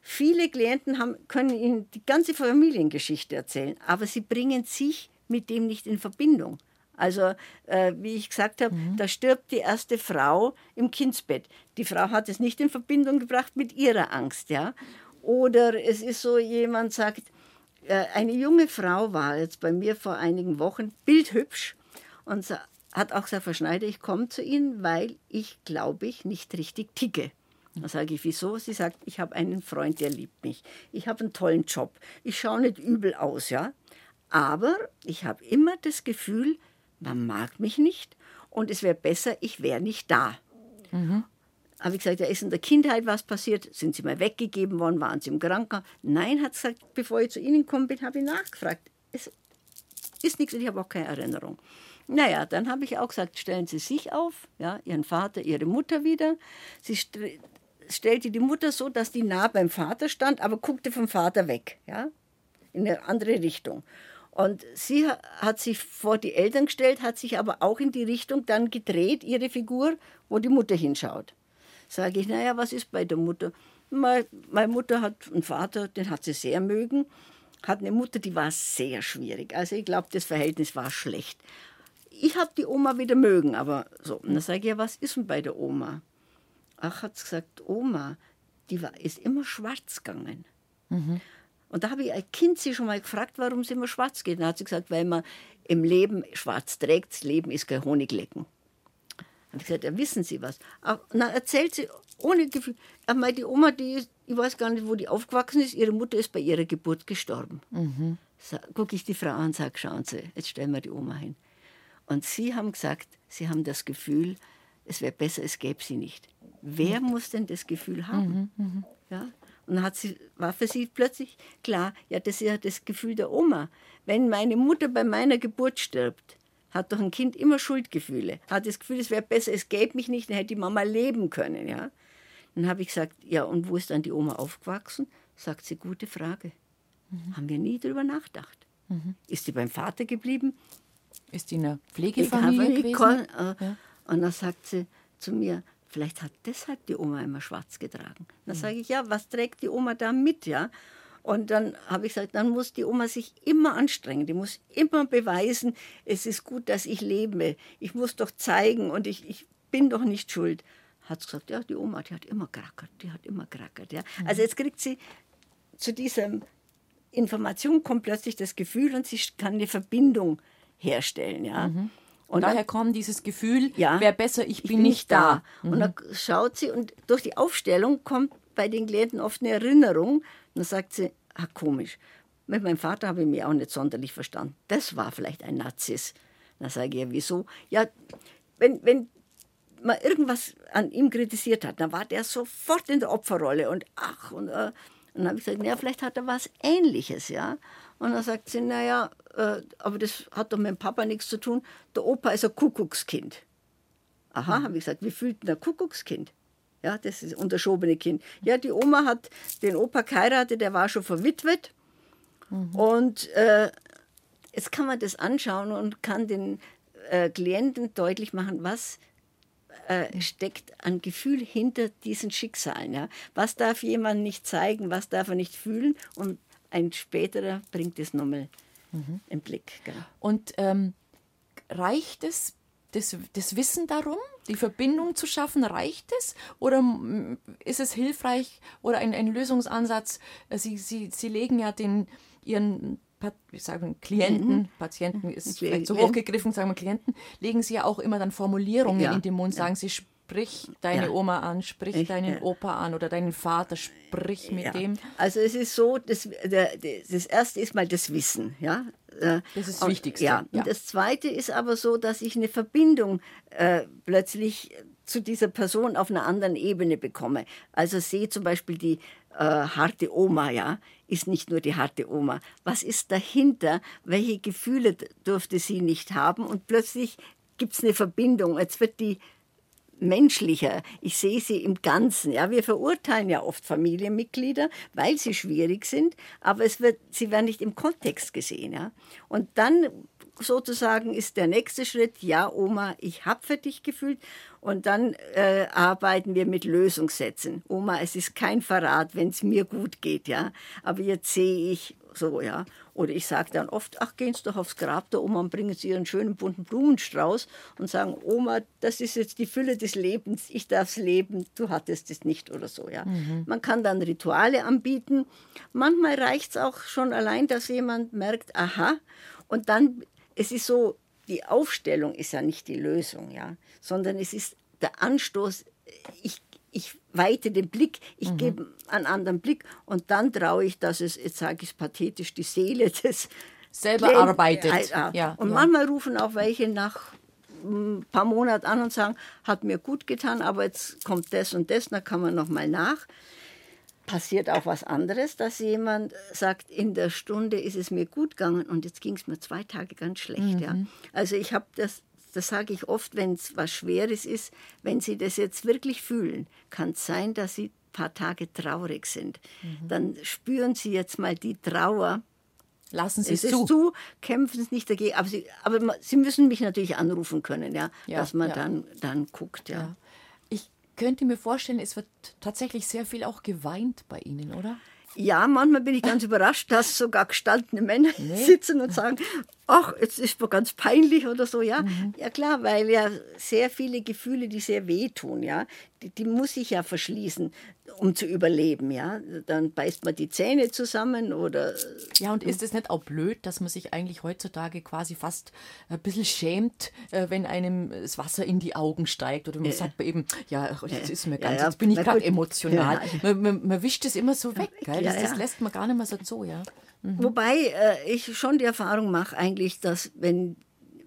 Viele Klienten haben, können Ihnen die ganze Familiengeschichte erzählen, aber sie bringen sich mit dem nicht in Verbindung. Also, äh, wie ich gesagt habe, mhm. da stirbt die erste Frau im Kindsbett. Die Frau hat es nicht in Verbindung gebracht mit ihrer Angst, ja. Oder es ist so, jemand sagt, äh, eine junge Frau war jetzt bei mir vor einigen Wochen bildhübsch und hat auch gesagt, Frau Schneider, ich komme zu Ihnen, weil ich, glaube ich, nicht richtig ticke. Dann sage ich, wieso? Sie sagt, ich habe einen Freund, der liebt mich. Ich habe einen tollen Job. Ich schaue nicht übel aus, ja. Aber ich habe immer das Gefühl, man mag mich nicht und es wäre besser, ich wäre nicht da. Mhm. Habe ich gesagt, ja, ist in der Kindheit was passiert? Sind Sie mal weggegeben worden? Waren Sie im Krankenhaus? Nein, hat gesagt, bevor ich zu Ihnen gekommen bin, habe ich nachgefragt. Es ist nichts und ich habe auch keine Erinnerung. Naja, dann habe ich auch gesagt, stellen Sie sich auf, ja, Ihren Vater, Ihre Mutter wieder. Sie st stellte die Mutter so, dass die nah beim Vater stand, aber guckte vom Vater weg, ja, in eine andere Richtung. Und sie hat sich vor die Eltern gestellt, hat sich aber auch in die Richtung dann gedreht, ihre Figur, wo die Mutter hinschaut. Sage ich, naja, was ist bei der Mutter? Meine, Mutter hat einen Vater, den hat sie sehr mögen, hat eine Mutter, die war sehr schwierig. Also ich glaube, das Verhältnis war schlecht. Ich habe die Oma wieder mögen, aber so. Und dann sage ich, ja, was ist denn bei der Oma? Ach, hat sie gesagt, Oma, die war, ist immer schwarz gegangen. Mhm. Und da habe ich als Kind sie schon mal gefragt, warum sie immer schwarz geht. Dann hat sie gesagt, weil man im Leben schwarz trägt. Das Leben ist kein Honiglecken. Habe ich gesagt, ja, wissen Sie was? Und dann erzählt sie ohne Gefühl. Aber die Oma, die ist, ich weiß gar nicht, wo die aufgewachsen ist. Ihre Mutter ist bei ihrer Geburt gestorben. Mhm. Gucke ich die Frau an und sage, schauen Sie, jetzt stellen wir die Oma hin. Und sie haben gesagt, sie haben das Gefühl, es wäre besser, es gäbe sie nicht. Wer mhm. muss denn das Gefühl haben? Mhm, mhm. ja? Und hat sie, war für sie plötzlich klar, ja, das ist ja das Gefühl der Oma. Wenn meine Mutter bei meiner Geburt stirbt, hat doch ein Kind immer Schuldgefühle. Hat das Gefühl, es wäre besser, es gäbe mich nicht, dann hätte die Mama leben können. Ja? Dann habe ich gesagt, ja, und wo ist dann die Oma aufgewachsen? Sagt sie, gute Frage. Mhm. Haben wir nie darüber nachgedacht. Mhm. Ist sie beim Vater geblieben? Ist die in einer Pflegefamilie gewesen? Äh, ja. Und dann sagt sie zu mir, vielleicht hat deshalb die Oma immer schwarz getragen. Dann sage ich, ja, was trägt die Oma da mit, ja? Und dann habe ich gesagt, dann muss die Oma sich immer anstrengen. Die muss immer beweisen, es ist gut, dass ich lebe. Ich muss doch zeigen und ich, ich bin doch nicht schuld. Hat sie gesagt, ja, die Oma, die hat immer gerackert, die hat immer gerackert. Ja. Also jetzt kriegt sie zu dieser Information kommt plötzlich das Gefühl und sie kann eine Verbindung herstellen. Ja. Mhm. Und daher kommt dieses Gefühl, ja, wer besser, ich bin, ich bin nicht da. da. Mhm. Und dann schaut sie und durch die Aufstellung kommt bei den Klienten oft eine Erinnerung. Und dann sagt sie, ah, komisch. Mit meinem Vater habe ich mich auch nicht sonderlich verstanden. Das war vielleicht ein Narzisst. Dann sage ich, ja, wieso? Ja, wenn, wenn man irgendwas an ihm kritisiert hat, dann war der sofort in der Opferrolle und ach, und, äh, und dann habe ich gesagt, ja, vielleicht hat er was Ähnliches, ja. Und dann sagt sie, naja, äh, aber das hat doch mit dem Papa nichts zu tun. Der Opa ist ein Kuckuckskind. Aha, mhm. habe ich gesagt, wie fühlt denn ein Kuckuckskind? Ja, das ist das unterschobene Kind. Ja, die Oma hat den Opa geheiratet, der war schon verwitwet. Mhm. Und äh, jetzt kann man das anschauen und kann den äh, Klienten deutlich machen, was äh, steckt an Gefühl hinter diesen Schicksalen. Ja? Was darf jemand nicht zeigen, was darf er nicht fühlen und ein späterer bringt es nochmal mhm. im Blick. Gell? Und ähm, reicht es, das, das Wissen darum, die Verbindung zu schaffen, reicht es? Oder ist es hilfreich oder ein, ein Lösungsansatz? Äh, Sie, Sie, Sie legen ja den, Ihren wie sagen Klienten, mhm. Patienten ist vielleicht zu hoch gegriffen, sagen wir Klienten, legen sie ja auch immer dann Formulierungen ja. in den Mund, sagen sie, sprich deine ja. Oma an, sprich ich, deinen ja. Opa an oder deinen Vater, sprich mit dem. Also es ist so, das, das erste ist mal das Wissen, ja. Äh, das ist das Wichtigste. Ja. Und das zweite ist aber so, dass ich eine Verbindung äh, plötzlich zu dieser Person auf einer anderen Ebene bekomme. Also sehe zum Beispiel die äh, harte Oma, ja, ist nicht nur die harte Oma. Was ist dahinter? Welche Gefühle durfte sie nicht haben? Und plötzlich gibt es eine Verbindung. Jetzt wird die menschlicher. Ich sehe sie im Ganzen. Ja, wir verurteilen ja oft Familienmitglieder, weil sie schwierig sind, aber es wird, sie werden nicht im Kontext gesehen. Ja. Und dann sozusagen ist der nächste Schritt, ja, Oma, ich habe für dich gefühlt. Und dann äh, arbeiten wir mit Lösungssätzen. Oma, es ist kein Verrat, wenn es mir gut geht, ja. Aber jetzt sehe ich so, ja. Oder ich sage dann oft, ach, gehen Sie doch aufs Grab der Oma und bringen Sie Ihren schönen bunten Blumenstrauß und sagen, Oma, das ist jetzt die Fülle des Lebens, ich darf es leben, du hattest es nicht oder so, ja. Mhm. Man kann dann Rituale anbieten. Manchmal reicht es auch schon allein, dass jemand merkt, aha, und dann, es ist so, die Aufstellung ist ja nicht die Lösung, ja, sondern es ist der Anstoß, ich ich weite den Blick, ich mhm. gebe einen anderen Blick und dann traue ich, dass es, jetzt sage ich es pathetisch, die Seele des selber Klient, arbeitet. Äh, ja, und ja. manchmal rufen auch welche nach ein paar Monaten an und sagen, hat mir gut getan, aber jetzt kommt das und das, dann kann man noch mal nach. Passiert auch was anderes, dass jemand sagt, in der Stunde ist es mir gut gegangen und jetzt ging es mir zwei Tage ganz schlecht. Mhm. Ja. Also ich habe das das sage ich oft, wenn es was Schweres ist, wenn Sie das jetzt wirklich fühlen, kann es sein, dass Sie ein paar Tage traurig sind. Mhm. Dann spüren Sie jetzt mal die Trauer. Lassen Sie es zu. zu. kämpfen Sie nicht dagegen. Aber Sie, aber Sie müssen mich natürlich anrufen können, ja, ja dass man ja. Dann, dann guckt. Ja. ja. Ich könnte mir vorstellen, es wird tatsächlich sehr viel auch geweint bei Ihnen, oder? Ja, manchmal bin ich ganz überrascht, dass sogar gestandene Männer nee. sitzen und sagen, ach, jetzt ist mir ganz peinlich oder so, ja. Mhm. Ja klar, weil ja sehr viele Gefühle, die sehr wehtun, ja, die, die, muss ich ja verschließen, um zu überleben, ja. Dann beißt man die Zähne zusammen oder... Ja, und ist es nicht auch blöd, dass man sich eigentlich heutzutage quasi fast ein bisschen schämt, äh, wenn einem das Wasser in die Augen steigt oder man ja. sagt eben, ja, das ist mir ganz, ja, jetzt bin ich gerade emotional. Man, man, man, wischt es immer so weg, gell? Das, das lässt man gar nicht mehr so zu, ja. Mhm. Wobei äh, ich schon die Erfahrung mache eigentlich, dass wenn,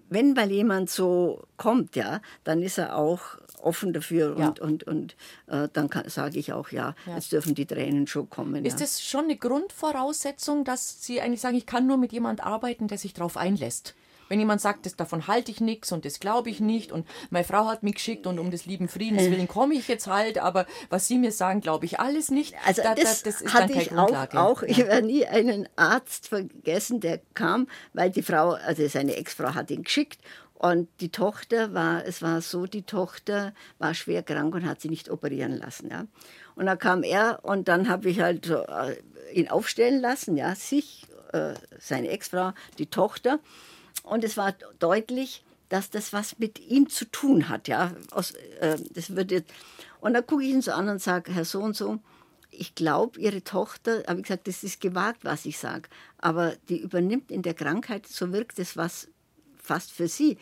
wenn mal jemand so kommt, ja, dann ist er auch offen dafür ja. und, und, und äh, dann sage ich auch, ja, ja, jetzt dürfen die Tränen schon kommen. Ist ja. das schon eine Grundvoraussetzung, dass Sie eigentlich sagen, ich kann nur mit jemand arbeiten, der sich darauf einlässt? Wenn jemand sagt, das, davon halte ich nichts und das glaube ich nicht und meine Frau hat mich geschickt und um des lieben Friedens willen komme ich jetzt halt, aber was Sie mir sagen, glaube ich alles nicht. Also da, das, das ist hatte dann ich auch. auch. Ich werde nie einen Arzt vergessen, der kam, weil die Frau, also seine Ex-Frau hat ihn geschickt Und die Tochter war, es war so, die Tochter war schwer krank und hat sie nicht operieren lassen. Ja. Und dann kam er und dann habe ich halt äh, ihn aufstellen lassen, ja, sich, äh, seine Ex-Frau, die Tochter. Und es war deutlich, dass das was mit ihm zu tun hat, ja. Aus, äh, das wird jetzt, und dann gucke ich ihn so an und sage, Herr so und so, ich glaube, Ihre Tochter, habe ich gesagt, das ist gewagt, was ich sage, aber die übernimmt in der Krankheit, so wirkt es was fast für Sie.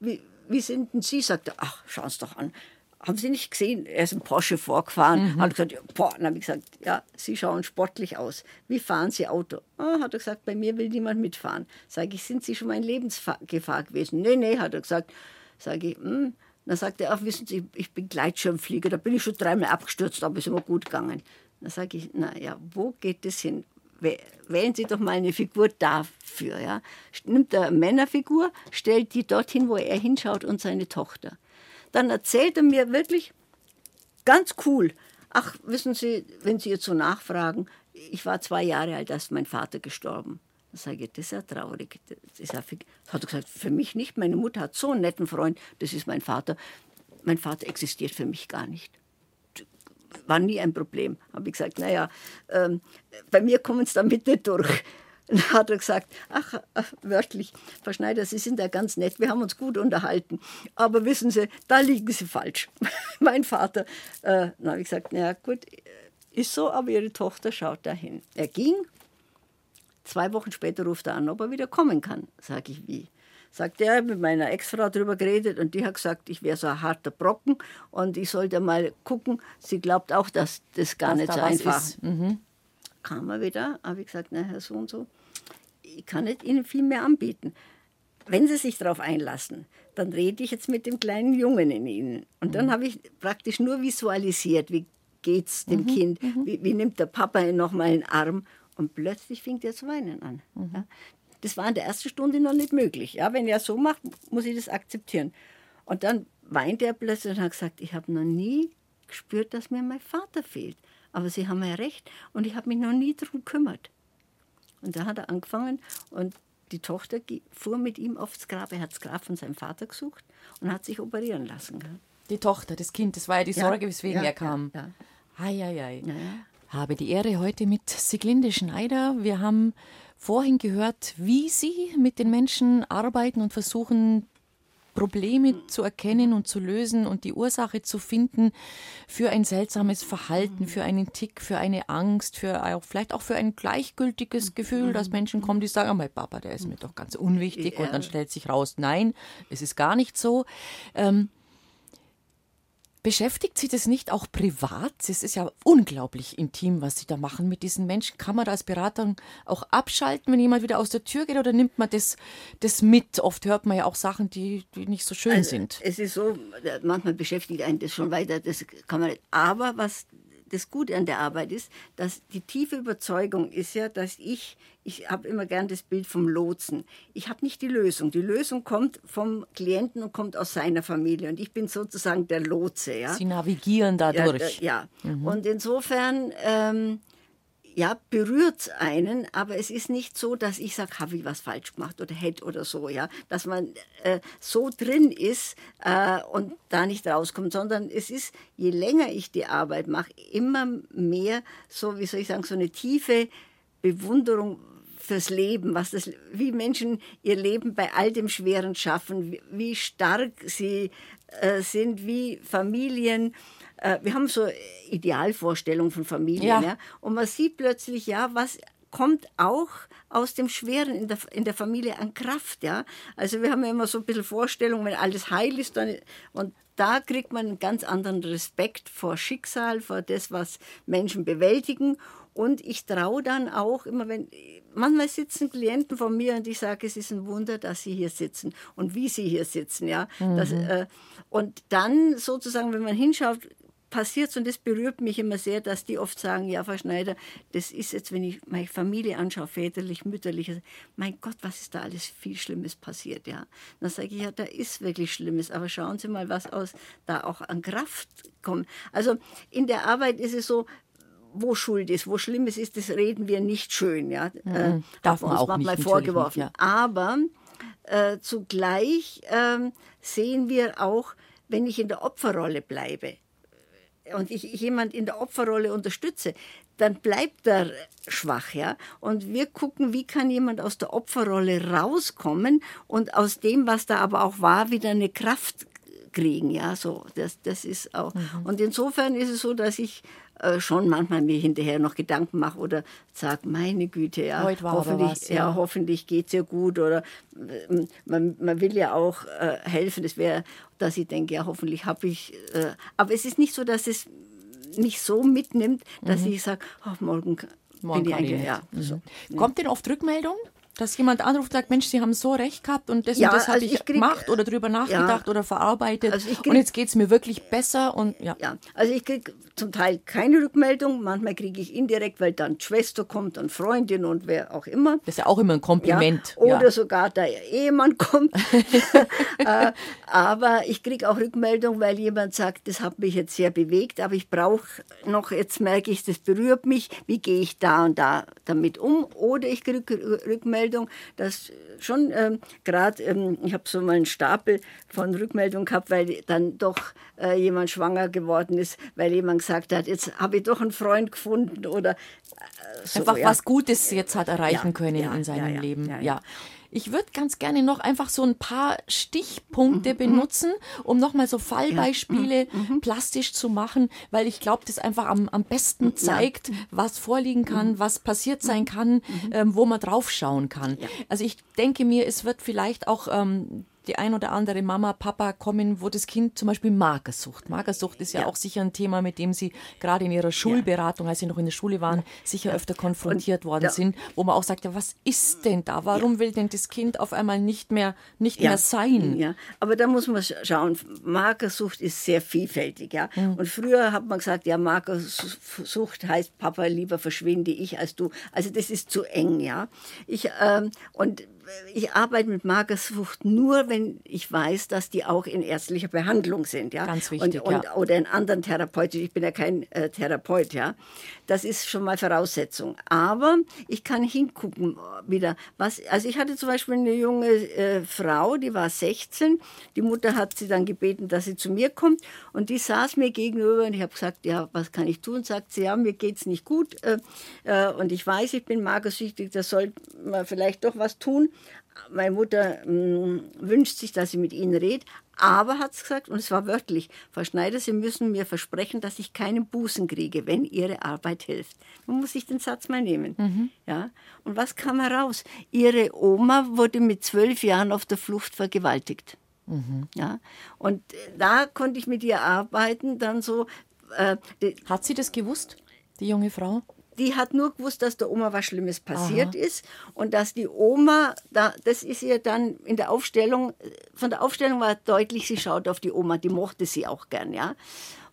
Wie, wie sind denn Sie? Sagt er, ach, schauen Sie doch an. Haben Sie nicht gesehen? Er ist ein Porsche vorgefahren. Mhm. Hat gesagt, boah, dann habe ich gesagt, ja, Sie schauen sportlich aus. Wie fahren Sie Auto? Oh, hat er gesagt, bei mir will niemand mitfahren. Sage ich, sind Sie schon mal in Lebensgefahr gewesen? Nee, nee, hat er gesagt. Sage ich, hm. Dann sagt er, ach, wissen Sie, ich bin Gleitschirmflieger, da bin ich schon dreimal abgestürzt, aber ist immer gut gegangen. Dann sage ich, naja, wo geht das hin? wählen Sie doch mal eine Figur dafür. Ja. Nimmt er eine Männerfigur, stellt die dorthin, wo er hinschaut und seine Tochter. Dann erzählt er mir wirklich ganz cool, ach, wissen Sie, wenn Sie jetzt so nachfragen, ich war zwei Jahre alt, als mein Vater gestorben. Dann sage ich, das ist ja traurig. Das ist ja hat er gesagt, für mich nicht. Meine Mutter hat so einen netten Freund, das ist mein Vater. Mein Vater existiert für mich gar nicht war nie ein Problem. Habe ich gesagt, naja, ähm, bei mir kommen sie damit nicht durch. Dann hat er gesagt, ach, wörtlich, Frau Schneider, Sie sind ja ganz nett, wir haben uns gut unterhalten. Aber wissen Sie, da liegen Sie falsch. mein Vater, äh, dann habe ich gesagt, naja, gut, ist so, aber Ihre Tochter schaut dahin. Er ging, zwei Wochen später ruft er an, ob er wieder kommen kann. Sage ich, wie? sagt er, mit meiner Ex-Frau darüber geredet und die hat gesagt, ich wäre so ein harter Brocken und ich sollte mal gucken. Sie glaubt auch, dass das gar was nicht da so einfach ist. Mhm. Kam er wieder, habe ich gesagt, na Herr so und so, ich kann nicht Ihnen viel mehr anbieten. Wenn Sie sich darauf einlassen, dann rede ich jetzt mit dem kleinen Jungen in Ihnen. Und mhm. dann habe ich praktisch nur visualisiert, wie geht es dem mhm. Kind, mhm. wie, wie, nimmt der Papa ihn nochmal in den Arm. Und plötzlich fing er zu weinen an. Mhm. Ja. Das war in der ersten Stunde noch nicht möglich. Ja, wenn er so macht, muss ich das akzeptieren. Und dann weinte er plötzlich und hat gesagt, ich habe noch nie gespürt, dass mir mein Vater fehlt. Aber Sie haben ja recht und ich habe mich noch nie darum gekümmert. Und da hat er angefangen und die Tochter fuhr mit ihm aufs Grab. Er hat das Grab von seinem Vater gesucht und hat sich operieren lassen. Die Tochter, das Kind, das war ja die Sorge, weswegen ja, er kam. Ja, ja. Ei, ei, ei. Ja, ja. Habe die Ehre heute mit Siglinde Schneider. Wir haben vorhin gehört, wie Sie mit den Menschen arbeiten und versuchen, Probleme zu erkennen und zu lösen und die Ursache zu finden für ein seltsames Verhalten, für einen Tick, für eine Angst, für auch, vielleicht auch für ein gleichgültiges Gefühl, dass Menschen kommen, die sagen, oh, mein Papa, der ist mir doch ganz unwichtig. Und dann stellt sich raus, nein, es ist gar nicht so. Ähm, Beschäftigt Sie das nicht auch privat? Es ist ja unglaublich intim, was Sie da machen mit diesen Menschen. Kann man da als Berater auch abschalten, wenn jemand wieder aus der Tür geht oder nimmt man das, das mit? Oft hört man ja auch Sachen, die, die nicht so schön also, sind. Es ist so, manchmal beschäftigt einen das schon weiter, das kann man nicht. Aber was das Gute an der Arbeit ist, dass die tiefe Überzeugung ist ja, dass ich, ich habe immer gern das Bild vom Lotsen. Ich habe nicht die Lösung. Die Lösung kommt vom Klienten und kommt aus seiner Familie. Und ich bin sozusagen der Lotse. Ja? Sie navigieren dadurch. Ja. ja. Mhm. Und insofern ähm, ja, berührt einen, aber es ist nicht so, dass ich sage, habe ich was falsch gemacht oder hätte oder so, ja, dass man äh, so drin ist äh, und da nicht rauskommt, sondern es ist, je länger ich die Arbeit mache, immer mehr so, wie soll ich sagen, so eine tiefe Bewunderung fürs Leben, was das, wie Menschen ihr Leben bei all dem Schweren schaffen, wie, wie stark sie äh, sind, wie Familien äh, wir haben so Idealvorstellungen von Familien. Ja. ja. Und man sieht plötzlich, ja, was kommt auch aus dem Schweren in der, in der Familie an Kraft. Ja? Also wir haben ja immer so ein bisschen Vorstellungen, wenn alles heil ist, dann, und da kriegt man einen ganz anderen Respekt vor Schicksal, vor das, was Menschen bewältigen. Und ich traue dann auch immer, wenn manchmal sitzen Klienten von mir und ich sage, es ist ein Wunder, dass sie hier sitzen und wie sie hier sitzen, ja. Mhm. Das, äh, und dann sozusagen, wenn man hinschaut, passiert und das berührt mich immer sehr, dass die oft sagen, ja, Frau Schneider, das ist jetzt, wenn ich meine Familie anschaue, väterlich, mütterlich, also, mein Gott, was ist da alles viel Schlimmes passiert, ja. Dann sage ich, ja, da ist wirklich Schlimmes, aber schauen Sie mal, was aus da auch an Kraft kommt. Also in der Arbeit ist es so, wo Schuld ist, wo Schlimmes ist, das reden wir nicht schön, ja. Mhm. Darf man auch nicht vorgeworfen. Ja. Aber äh, zugleich ähm, sehen wir auch, wenn ich in der Opferrolle bleibe und ich jemand in der Opferrolle unterstütze, dann bleibt er schwach, ja. Und wir gucken, wie kann jemand aus der Opferrolle rauskommen und aus dem, was da aber auch war, wieder eine Kraft kriegen, ja. So, das, das ist auch. Mhm. Und insofern ist es so, dass ich äh, schon manchmal mir hinterher noch Gedanken mache oder sage, meine Güte, ja, hoffentlich, was, ja. ja. hoffentlich geht es ihr gut oder äh, man, man will ja auch äh, helfen. Das wäre, dass ich denke, ja, hoffentlich habe ich. Äh, aber es ist nicht so, dass es mich so mitnimmt, dass mhm. ich sage, oh, morgen, morgen bin ich eigentlich. Ja, mhm. so. Kommt denn oft Rückmeldung? Dass jemand anruft und sagt, Mensch, Sie haben so recht gehabt und das ja, und das habe also ich, ich krieg, gemacht oder drüber nachgedacht ja, oder verarbeitet also krieg, und jetzt geht es mir wirklich besser und ja. Ja, also ich kriege zum Teil keine Rückmeldung, manchmal kriege ich indirekt, weil dann Schwester kommt und Freundin und wer auch immer. Das ist ja auch immer ein Kompliment. Oder sogar der Ehemann kommt. Äh, aber ich kriege auch Rückmeldung, weil jemand sagt, das hat mich jetzt sehr bewegt, aber ich brauche noch, jetzt merke ich, das berührt mich, wie gehe ich da und da damit um? Oder ich kriege Rückmeldung, Rückmeldung, dass schon ähm, gerade, ähm, ich habe so mal einen Stapel von Rückmeldungen gehabt, weil dann doch äh, jemand schwanger geworden ist, weil jemand gesagt hat, jetzt habe ich doch einen Freund gefunden oder äh, so, einfach ja. was Gutes jetzt hat erreichen ja, können ja, in seinem Leben. ja. Ich würde ganz gerne noch einfach so ein paar Stichpunkte mhm. benutzen, um nochmal so Fallbeispiele ja. Mhm. mhm. plastisch zu machen, weil ich glaube, das einfach am, am besten zeigt, ja. was vorliegen kann, mhm. was passiert sein mhm. kann, mhm. ähm, wo man draufschauen kann. Also ich denke mir, es wird vielleicht auch ähm, die ein oder andere Mama, Papa kommen, wo das Kind zum Beispiel Magersucht. Magersucht ist ja, ja. auch sicher ein Thema, mit dem Sie gerade in Ihrer Schulberatung, als Sie noch in der Schule waren, sicher öfter konfrontiert Und, worden sind, wo man auch sagt, ja, was ist denn da? Warum will denn das Kind auf einmal nicht mehr, nicht mehr sein? Ja, aber da muss man schauen. Magersucht ist sehr vielfältig, ja. Mhm. Und früher hat man gesagt, ja, Magersucht heißt, Papa, lieber verschwinde ich als du. Also das ist zu eng, ja. Ich, ähm, und ich arbeite mit Magersucht nur, wenn ich weiß, dass die auch in ärztlicher Behandlung sind. Ja? Ganz wichtig, und, und, ja. Oder in anderen Therapeuten. Ich bin ja kein äh, Therapeut. Ja? Das ist schon mal Voraussetzung. Aber ich kann hingucken wieder. Was, also ich hatte zum Beispiel eine junge äh, Frau, die war 16. Die Mutter hat sie dann gebeten, dass sie zu mir kommt. Und die saß mir gegenüber und ich habe gesagt, ja, was kann ich tun? Sagt sie, ja, mir geht es nicht gut. Äh, äh, und ich weiß, ich bin magersüchtig, da soll man vielleicht doch was tun meine Mutter mh, mm, wünscht sich, dass sie mit Ihnen redet, aber hat es gesagt, und es war wörtlich, Frau Schneider, Sie müssen mir versprechen, dass ich keinen Bußen kriege, wenn Ihre Arbeit hilft. Man muss sich den Satz mal nehmen. Mhm. Ja? Und was kam heraus? Ihre Oma wurde mit zwölf Jahren auf der Flucht vergewaltigt. Mhm. Ja? Und da konnte ich mit ihr arbeiten, dann so. Äh, hat sie das gewusst, die junge Frau? Die hat nur gewusst, dass der Oma was Schlimmes passiert Aha. ist und dass die Oma, da, das ist ihr dann in der Aufstellung, von der Aufstellung war deutlich, sie schaut auf die Oma, die mochte sie auch gern, ja.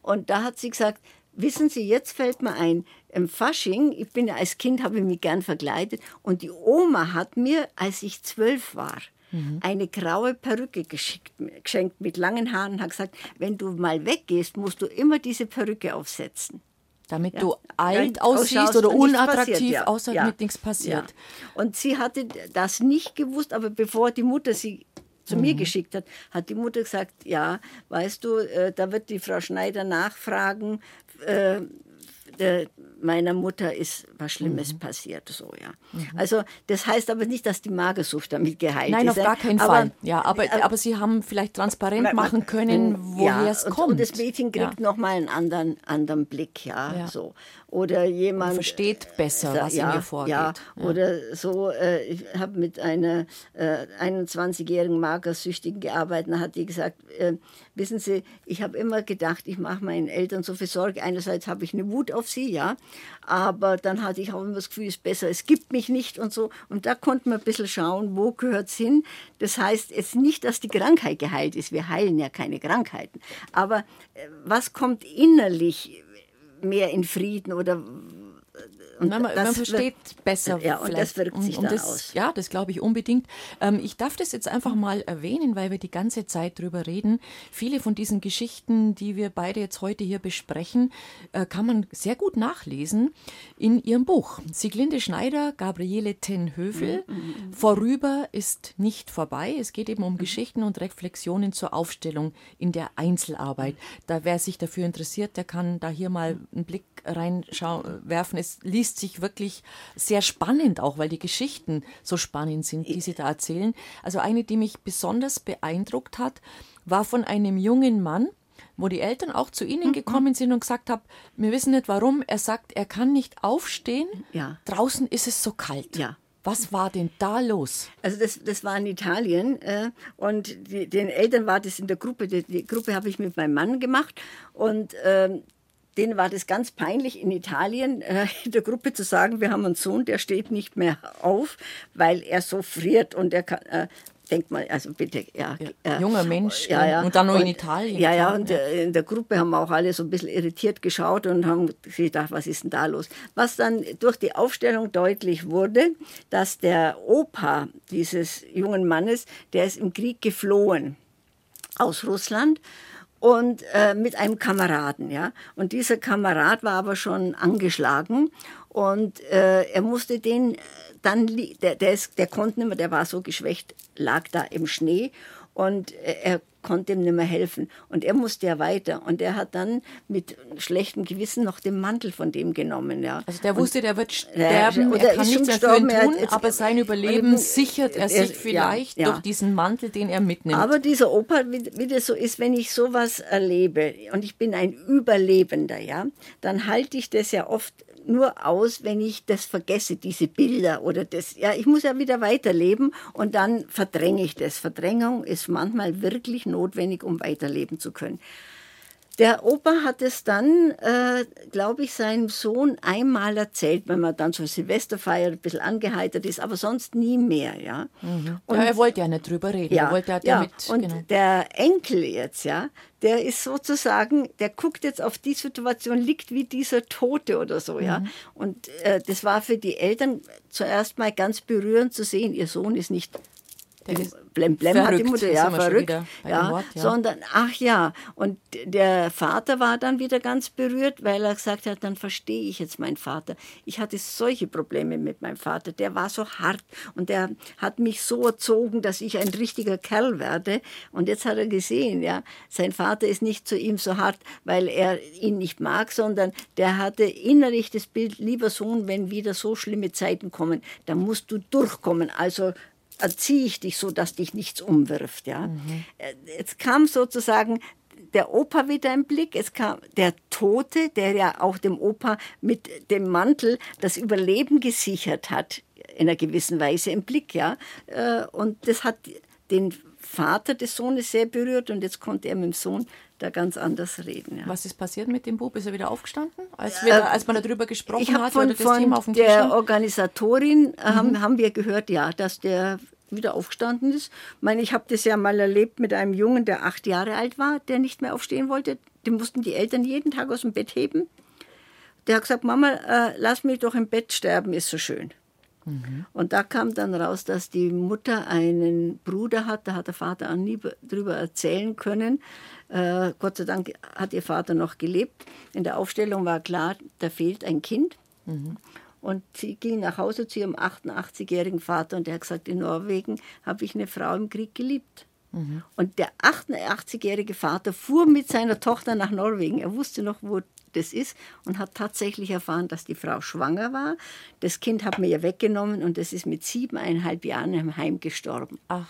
Und da hat sie gesagt, wissen Sie, jetzt fällt mir ein, im Fasching, ich bin ja als Kind, habe ich mich gern verkleidet und die Oma hat mir, als ich zwölf war, mhm. eine graue Perücke geschickt, geschenkt mit langen Haaren und hat gesagt, wenn du mal weggehst, musst du immer diese Perücke aufsetzen. Damit ja. du alt aussiehst oder unattraktiv ja. außer ja. mit nichts passiert. Und sie hatte das nicht gewusst, aber bevor die Mutter sie zu mhm. mir geschickt hat, hat die Mutter gesagt, ja, weißt du, äh, da wird die Frau Schneider nachfragen, äh, meiner Mutter ist was Schlimmes mhm. passiert, so ja. Mhm. Also das heißt aber nicht, dass die Magersucht damit geheilt Nein, ist. Nein, auf gar keinen aber, Fall. Ja, aber, aber, aber Sie haben vielleicht transparent man, machen können, woher ja, es kommt. Und das Mädchen kriegt ja. noch mal einen anderen, anderen Blick, ja, ja. so oder jemand Man versteht besser, was ja, in ihr vorgeht. Ja, ja. oder so. Äh, ich habe mit einer äh, 21-jährigen Magersüchtigen gearbeitet. Da hat die gesagt: äh, Wissen Sie, ich habe immer gedacht, ich mache meinen Eltern so viel Sorge. Einerseits habe ich eine Wut auf sie, ja, aber dann hatte ich auch immer das Gefühl, es ist besser, es gibt mich nicht und so. Und da konnte man ein bisschen schauen, wo gehört es hin. Das heißt jetzt nicht, dass die Krankheit geheilt ist. Wir heilen ja keine Krankheiten. Aber äh, was kommt innerlich? mehr in Frieden oder Und man, man versteht wird, besser. Ja, und das wirkt sich und, und das, aus. Ja, das glaube ich unbedingt. Ähm, ich darf das jetzt einfach mal erwähnen, weil wir die ganze Zeit drüber reden. Viele von diesen Geschichten, die wir beide jetzt heute hier besprechen, äh, kann man sehr gut nachlesen in ihrem Buch. Sieglinde Schneider, Gabriele Tenhövel. Mhm, mhm, mhm. Vorüber ist nicht vorbei. Es geht eben um Geschichten und Reflexionen zur Aufstellung in der Einzelarbeit. Da wer sich dafür interessiert, der kann da hier mal einen Blick reinwerfen. Es liest sich wirklich sehr spannend auch, weil die Geschichten so spannend sind, die sie da erzählen. Also eine, die mich besonders beeindruckt hat, war von einem jungen Mann, wo die Eltern auch zu ihnen mhm. gekommen sind und gesagt haben, wir wissen nicht warum. Er sagt, er kann nicht aufstehen. Ja. Draußen ist es so kalt. Ja. Was war denn da los? Also das, das war in Italien äh, und die, den Eltern war das in der Gruppe. Die, die Gruppe habe ich mit meinem Mann gemacht und ähm, denen war das ganz peinlich in Italien äh, in der Gruppe zu sagen, wir haben einen Sohn, der steht nicht mehr auf, weil er so friert und er kann, äh, denk mal, also bitte, ja. ja äh, junger Mensch ja, ja. und dann nur in Italien. Ja, ja, und äh, in der Gruppe haben wir auch alle so ein bisschen irritiert geschaut und haben gedacht, was ist denn da los? Was dann durch die Aufstellung deutlich wurde, dass der Opa dieses jungen Mannes, der ist im Krieg geflohen aus Russland und äh, mit einem Kameraden, ja. Und dieser Kamerad war aber schon angeschlagen und äh, er musste den dann, der, der, ist, der konnte nicht mehr, der war so geschwächt, lag da im Schnee und er konnte ihm nicht mehr helfen. Und er musste ja weiter. Und er hat dann mit schlechtem Gewissen noch den Mantel von dem genommen. Ja. Also der wusste, und, der wird sterben, er kann nichts dafür tun, jetzt, aber sein Überleben sichert er sich vielleicht ja, ja. durch diesen Mantel, den er mitnimmt. Aber dieser Opa, wie, wie das so ist, wenn ich sowas erlebe und ich bin ein Überlebender, ja, dann halte ich das ja oft nur aus, wenn ich das vergesse, diese Bilder oder das. Ja, ich muss ja wieder weiterleben und dann verdränge ich das. Verdrängung ist manchmal wirklich notwendig, um weiterleben zu können. Der Opa hat es dann, äh, glaube ich, seinem Sohn einmal erzählt, wenn man dann so Silvesterfeier ein bisschen angeheitert ist, aber sonst nie mehr, ja. Mhm. Und, ja, er wollte ja nicht drüber reden. Ja, er wollte ja, mit, und genau. der Enkel jetzt, ja, der ist sozusagen, der guckt jetzt auf die Situation, liegt wie dieser Tote oder so, mhm. ja. Und äh, das war für die Eltern zuerst mal ganz berührend zu sehen, ihr Sohn ist nicht Blem Blem verrückt, hat die Mutter, ja, verrückt, ja, Wort, ja, sondern, ach ja, und der Vater war dann wieder ganz berührt, weil er gesagt hat, dann verstehe ich jetzt meinen Vater. Ich hatte solche Probleme mit meinem Vater, der war so hart und der hat mich so erzogen, dass ich ein richtiger Kerl werde. Und jetzt hat er gesehen, ja, sein Vater ist nicht zu ihm so hart, weil er ihn nicht mag, sondern der hatte innerlich das Bild, lieber Sohn, wenn wieder so schlimme Zeiten kommen, dann musst du durchkommen, also erziehe ich dich so, dass dich nichts umwirft. Ja? Mhm. Jetzt kam sozusagen der Opa wieder im Blick. Es kam der Tote, der ja auch dem Opa mit dem Mantel das Überleben gesichert hat, in einer gewissen Weise im Blick. Ja? Äh, und das hat den Vater des Sohnes sehr berührt und jetzt konnte er mit dem Sohn da ganz anders reden. Ja. Was ist passiert mit dem Bub? Ist er wieder aufgestanden, als, wir, äh, als man darüber gesprochen ich hat? Von, oder das von Thema auf dem der Tisch Organisatorin äh, mhm. haben, haben wir gehört, ja, dass der wieder aufgestanden ist. Ich meine, ich habe das ja mal erlebt mit einem Jungen, der acht Jahre alt war, der nicht mehr aufstehen wollte. Den mussten die Eltern jeden Tag aus dem Bett heben. Der hat gesagt, Mama, äh, lass mich doch im Bett sterben, ist so schön. Und da kam dann raus, dass die Mutter einen Bruder hat, da hat der Vater auch nie drüber erzählen können. Äh, Gott sei Dank hat ihr Vater noch gelebt. In der Aufstellung war klar, da fehlt ein Kind. Mhm. Und sie ging nach Hause zu ihrem 88-jährigen Vater und der hat gesagt, in Norwegen habe ich eine Frau im Krieg geliebt. Mhm. Und der 88-jährige Vater fuhr mit seiner Tochter nach Norwegen. Er wusste noch, wo das ist und hat tatsächlich erfahren, dass die Frau schwanger war. Das Kind hat mir ja weggenommen und das ist mit siebeneinhalb Jahren im Heim gestorben. Ach.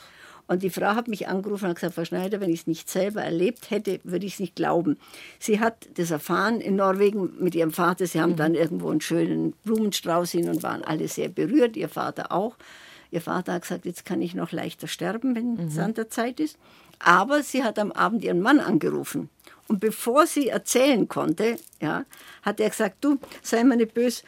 Und die Frau hat mich angerufen und gesagt, Frau Schneider, wenn ich es nicht selber erlebt hätte, würde ich es nicht glauben. Sie hat das erfahren in Norwegen mit ihrem Vater. Sie haben mhm. dann irgendwo einen schönen Blumenstrauß hin und waren alle sehr berührt, ihr Vater auch. Ihr Vater hat gesagt, jetzt kann ich noch leichter sterben, wenn mhm. es an der Zeit ist. Aber sie hat am Abend ihren Mann angerufen. Und bevor sie erzählen konnte, ja, hat er gesagt, du, sei mir nicht böse,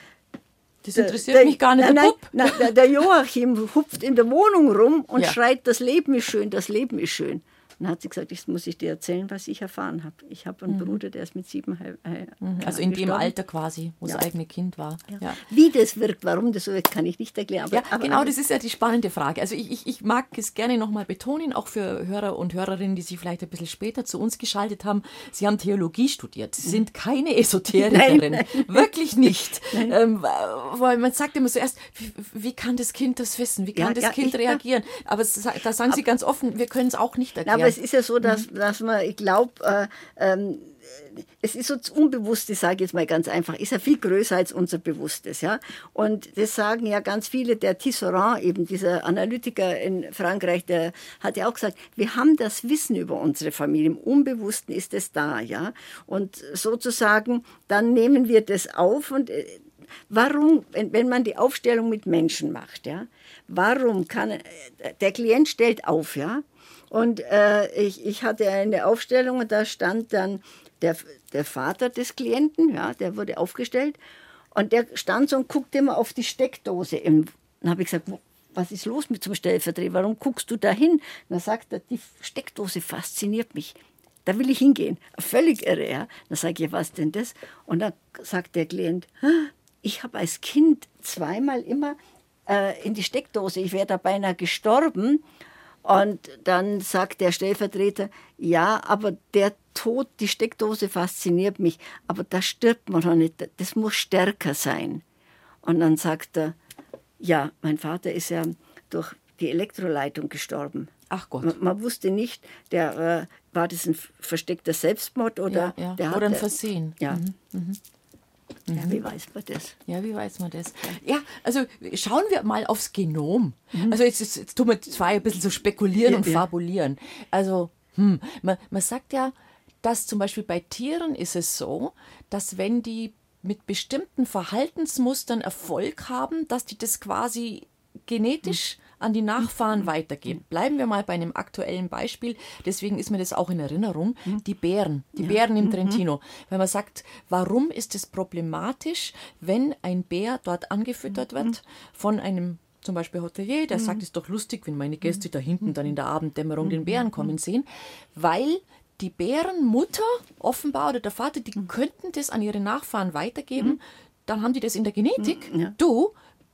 das interessiert der, mich gar nicht, nein, der Bub. Nein, der, der, Joachim hupft in der Wohnung rum und ja. schreit, das Leben ist schön, das Leben ist schön. Dann hat sie gesagt, ich muss ich dir erzählen, was ich erfahren habe. Ich habe einen mhm. Bruder, der ist mit sieben äh, Also in dem Alter quasi, wo ja. das eigene Kind war. Ja. Ja. Wie das wirkt, warum das so wirkt, kann ich nicht erklären. Aber, aber genau, das ist ja die spannende Frage. Also ich, ich, ich mag es gerne nochmal betonen, auch für Hörer und Hörerinnen, die sich vielleicht ein bisschen später zu uns geschaltet haben. Sie haben Theologie studiert. Sie sind keine Esoterikerin. Nein, nein. Wirklich nicht. Ähm, weil man sagt immer zuerst, wie, wie, kann das Kind das wissen? Wie kann das Kind reagieren? Aber da sagen Sie ganz offen, wir können es auch nicht erklären. Aber es ist ja so, dass, mhm. dass man, ich glaube, äh, ähm, es ist so das Unbewusste, sage ich jetzt mal ganz einfach, ist ja viel größer als unser Bewusstes. Ja? Und das sagen ja ganz viele, der Tisserand, eben dieser Analytiker in Frankreich, der hat ja auch gesagt, wir haben das Wissen über unsere Familie, im Unbewussten ist es da. Ja? Und sozusagen, dann nehmen wir das auf und äh, warum, wenn, wenn man die Aufstellung mit Menschen macht, ja, warum kann, äh, der Klient stellt auf, ja, und äh, ich, ich hatte eine Aufstellung und da stand dann der, der Vater des Klienten, ja, der wurde aufgestellt. Und der stand so und guckte immer auf die Steckdose. Im, dann habe ich gesagt, was ist los mit zum Stellvertreter? Warum guckst du da hin? Dann sagt er, die Steckdose fasziniert mich. Da will ich hingehen. Völlig irre. Ja? Dann sage ich, was denn das? Und dann sagt der Klient, ich habe als Kind zweimal immer äh, in die Steckdose, ich wäre da beinahe gestorben. Und dann sagt der Stellvertreter, ja, aber der Tod, die Steckdose fasziniert mich, aber da stirbt man doch nicht, das muss stärker sein. Und dann sagt er, ja, mein Vater ist ja durch die Elektroleitung gestorben. Ach Gott. Man, man wusste nicht, der, äh, war das ein versteckter Selbstmord oder, ja, ja. Der oder ein Versehen. Ja. Mhm. Mhm. Ja, wie weiß man das? Ja, wie weiß man das? Ja, also schauen wir mal aufs Genom. Mhm. Also jetzt, jetzt, jetzt tun wir zwar ein bisschen so spekulieren ja, und ja. fabulieren. Also, hm, man, man sagt ja, dass zum Beispiel bei Tieren ist es so, dass wenn die mit bestimmten Verhaltensmustern Erfolg haben, dass die das quasi genetisch an die Nachfahren mhm. weitergeben. Bleiben wir mal bei einem aktuellen Beispiel, deswegen ist mir das auch in Erinnerung, mhm. die Bären, die ja. Bären im mhm. Trentino. Wenn man sagt, warum ist es problematisch, wenn ein Bär dort angefüttert wird von einem zum Beispiel Hotelier, der sagt, es ist doch lustig, wenn meine Gäste da hinten dann in der Abenddämmerung den Bären kommen sehen, weil die Bärenmutter offenbar oder der Vater, die könnten das an ihre Nachfahren weitergeben, dann haben die das in der Genetik. Ja. Du,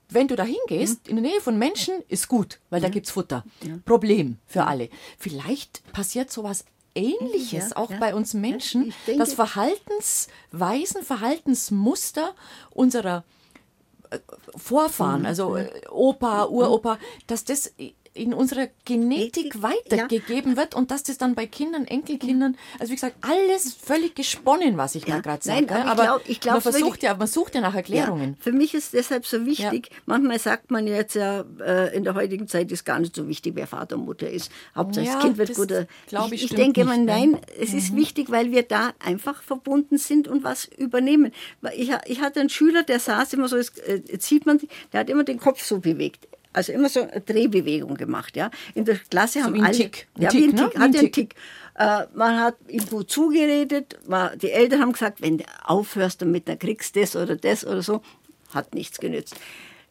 wenn du da hingehst, mhm. in der Nähe von Menschen, ist gut, weil da gibt es Futter. Ja. Problem für alle. Vielleicht passiert sowas Ähnliches ja, auch ja. bei uns Menschen, denke, dass Verhaltensweisen, Verhaltensmuster unserer äh, Vorfahren, mhm. also äh, Opa, Uropa, dass das in unserer Genetik weitergegeben ja. wird und dass das dann bei Kindern, Enkelkindern, also wie gesagt, alles völlig gesponnen, was ich ja. da gerade sage. Nein, aber, aber ich glaub, man versucht ja, man sucht ja nach Erklärungen. Ja. Für mich ist deshalb so wichtig, manchmal sagt man jetzt ja, äh, in der heutigen Zeit ist gar nicht so wichtig, wer Vater und Mutter ist. Hauptsache das Kind wird gut. Ich, ich, ich denke mal, nein, es mhm. ist wichtig, weil wir da einfach verbunden sind und was übernehmen. Ich, ich hatte einen Schüler, der saß immer so, jetzt äh, sieht man, der hat immer den Kopf so bewegt also immer so eine Drehbewegung gemacht. Ja. In der Klasse so haben alle. Tick. Ein ja, Tick, wie ein Tick, ne? hat ein Tick. Äh, man hat ihm gut zugeredet. Man, die Eltern haben gesagt, wenn du aufhörst damit, dann kriegst du das oder das oder so. Hat nichts genützt.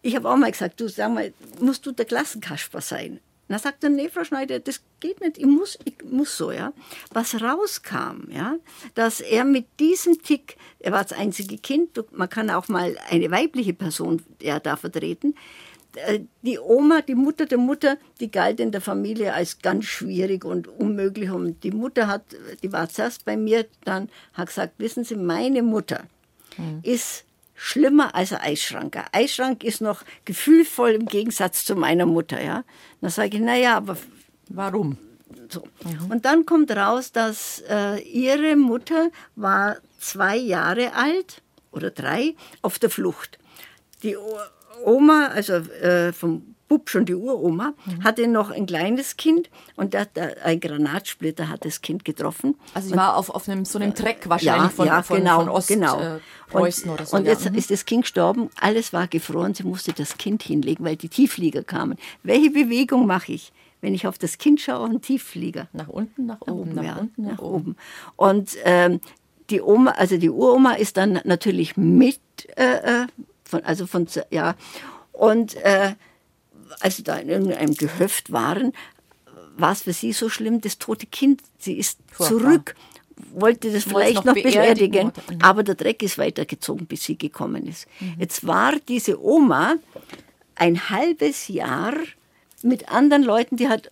Ich habe auch mal gesagt, du sag mal, musst du der Klassenkasper sein? dann sagt er, nee, Frau Schneider, das geht nicht, ich muss, ich muss so, ja. Was rauskam, ja, dass er mit diesem Tick, er war das einzige Kind, man kann auch mal eine weibliche Person ja, da vertreten, die Oma, die Mutter der Mutter, die galt in der Familie als ganz schwierig und unmöglich. Und die Mutter hat, die war zuerst bei mir, dann hat gesagt, wissen Sie, meine Mutter mhm. ist schlimmer als ein Eisschrank. Ein Eisschrank ist noch gefühlvoll im Gegensatz zu meiner Mutter. Ja? Dann sage ich, naja, aber warum? So. Mhm. Und dann kommt raus, dass äh, ihre Mutter war zwei Jahre alt oder drei auf der Flucht. Die Oma, also äh, vom Bub schon die Uroma, mhm. hatte noch ein kleines Kind und der, der, ein Granatsplitter hat das Kind getroffen. Also sie war auf, auf einem, so einem Treck wahrscheinlich ja, von, ja, von, genau, von Ost, genau. Äh, Preußen oder so. Und jetzt ja. ist das Kind gestorben, alles war gefroren, sie musste das Kind hinlegen, weil die Tiefflieger kamen. Welche Bewegung mache ich? Wenn ich auf das Kind schaue, ein Tiefflieger. Nach unten, nach, nach oben, nach, ja, unten, nach, nach oben. oben. Und ähm, die Oma, also die Uroma ist dann natürlich mit, äh, äh von, also von, ja, und äh, als sie da in irgendeinem Gehöft waren, war es für sie so schlimm, das tote Kind, sie ist Furchtbar. zurück, wollte das vielleicht noch, noch beerdigen, mhm. aber der Dreck ist weitergezogen, bis sie gekommen ist. Mhm. Jetzt war diese Oma ein halbes Jahr mit anderen Leuten, die hat,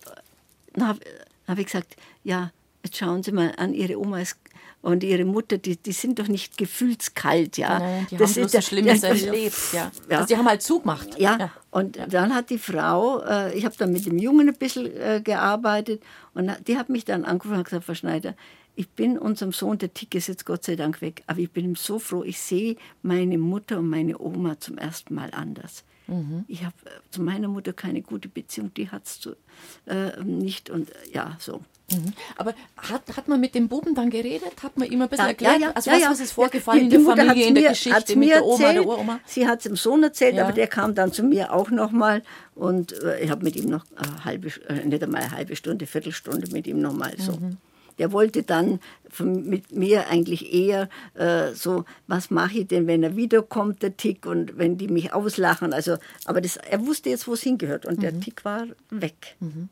habe hab ich gesagt, ja, jetzt schauen Sie mal an, Ihre Oma ist und ihre Mutter, die, die sind doch nicht gefühlskalt, ja. Nein, die das haben ist so Schlimmes ja, erlebt, ja. ja. Also die haben halt zugemacht. Ja, ja. und ja. dann hat die Frau, äh, ich habe dann mit dem Jungen ein bisschen äh, gearbeitet und die hat mich dann angerufen und gesagt, Frau Schneider, ich bin unserem Sohn, der Tick ist jetzt Gott sei Dank weg, aber ich bin ihm so froh, ich sehe meine Mutter und meine Oma zum ersten Mal anders. Mhm. Ich habe äh, zu meiner Mutter keine gute Beziehung, die hat es äh, nicht und ja, so. Mhm. Aber hat, hat man mit dem Buben dann geredet? Hat man ihm ein bisschen ja, erklärt? Ja, ja, also was, was ist vorgefallen in der Familie, in der mir, Geschichte mit der Oma, erzählt, der Uroma? Sie hat es dem Sohn erzählt, aber der kam dann zu mir auch nochmal und äh, ich habe mit ihm noch eine halbe, äh, nicht einmal eine halbe Stunde, Viertelstunde mit ihm nochmal so. Mhm. Der wollte dann mit mir eigentlich eher äh, so, was mache ich denn, wenn er wiederkommt, der Tick, und wenn die mich auslachen. Also, aber das, er wusste jetzt, wo es hingehört und mhm. der Tick war weg. Mhm.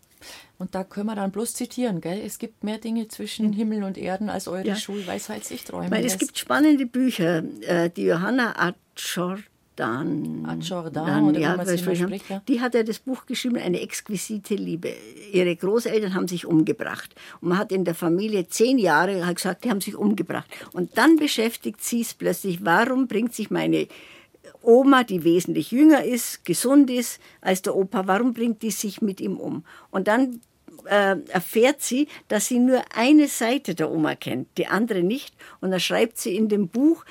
Und da können wir dann bloß zitieren, gell? Es gibt mehr Dinge zwischen. Himmel und Erden, als eure ja. Schulweisheit sich träumen Weil Es gibt spannende Bücher. Äh, die Johanna Adschort dann, Jordan, dann, ja, spricht, ja. die hat ja das Buch geschrieben, eine exquisite Liebe. Ihre Großeltern haben sich umgebracht. Und man hat in der Familie zehn Jahre gesagt, die haben sich umgebracht. Und dann beschäftigt sie es plötzlich, warum bringt sich meine Oma, die wesentlich jünger ist, gesund ist als der Opa, warum bringt die sich mit ihm um? Und dann äh, erfährt sie, dass sie nur eine Seite der Oma kennt, die andere nicht. Und dann schreibt sie in dem Buch,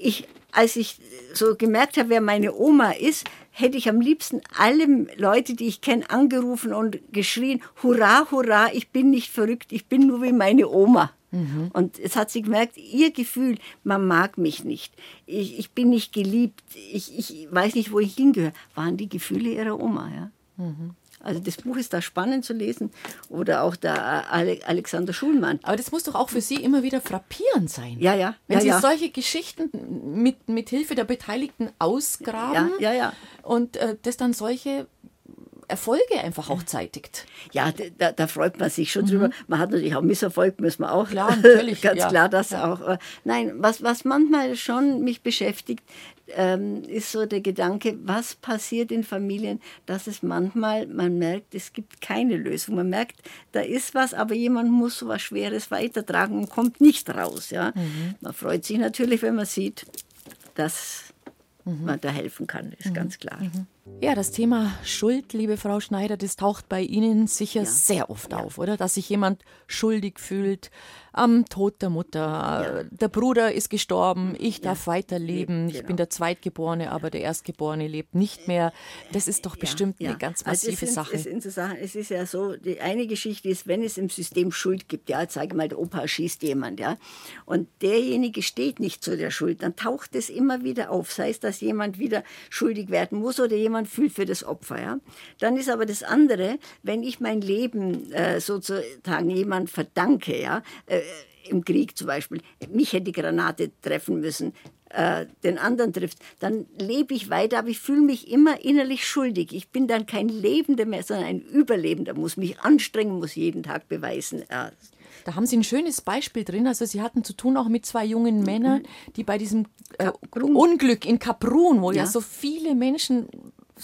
ich als ich so gemerkt habe, wer meine Oma ist, hätte ich am liebsten alle Leute, die ich kenne, angerufen und geschrien, hurra, hurra, ich bin nicht verrückt, ich bin nur wie meine Oma. Mhm. Und jetzt hat sie gemerkt, ihr Gefühl, man mag mich nicht, ich, ich bin nicht geliebt, ich, ich weiß nicht, wo ich hingehöre, waren die Gefühle ihrer Oma. Ja? Mhm. Also das Buch ist da spannend zu lesen oder auch der Alexander Schulmann. Aber das muss doch auch für Sie immer wieder frappierend sein. Ja, ja. Wenn ja, Sie ja. solche Geschichten mit, mit Hilfe der Beteiligten ausgraben ja, ja, ja. und äh, das dann solche Erfolge einfach auch zeitigt. Ja, da, da freut man sich schon mhm. drüber. Man hat natürlich auch Misserfolg, müssen wir auch. Klar, natürlich. ganz ja. klar, das ja. auch. Nein, was, was manchmal schon mich beschäftigt, ähm, ist so der Gedanke, was passiert in Familien, dass es manchmal, man merkt, es gibt keine Lösung. Man merkt, da ist was, aber jemand muss so was Schweres weitertragen und kommt nicht raus. Ja? Mhm. Man freut sich natürlich, wenn man sieht, dass mhm. man da helfen kann, ist mhm. ganz klar. Ja, das Thema Schuld, liebe Frau Schneider, das taucht bei Ihnen sicher ja. sehr oft ja. auf, oder? Dass sich jemand schuldig fühlt am Tod der Mutter. Ja. Der Bruder ist gestorben, ich darf weiterleben. Genau. Ich bin der Zweitgeborene, aber der Erstgeborene lebt nicht mehr. Das ist doch bestimmt eine ganz also massive also Sache. Es, Sache. es ist ja so, die eine Geschichte ist, wenn es im System Schuld gibt, ja, sage mal, der Opa schießt jemand, ja, und derjenige steht nicht zu der Schuld, dann taucht es immer wieder auf. Sei es, dass jemand wieder schuldig werden muss oder jemand fühlt für das Opfer. Ja? Dann ist aber das andere, wenn ich mein Leben äh, sozusagen jemand verdanke, ja, äh, im Krieg zum Beispiel, mich hätte die Granate treffen müssen, äh, den anderen trifft, dann lebe ich weiter, aber ich fühle mich immer innerlich schuldig. Ich bin dann kein Lebender mehr, sondern ein Überlebender, muss mich anstrengen, muss jeden Tag beweisen. Ja. Da haben Sie ein schönes Beispiel drin. Also Sie hatten zu tun auch mit zwei jungen Männern, die bei diesem äh, Unglück in Kaprun, wo ja. ja so viele Menschen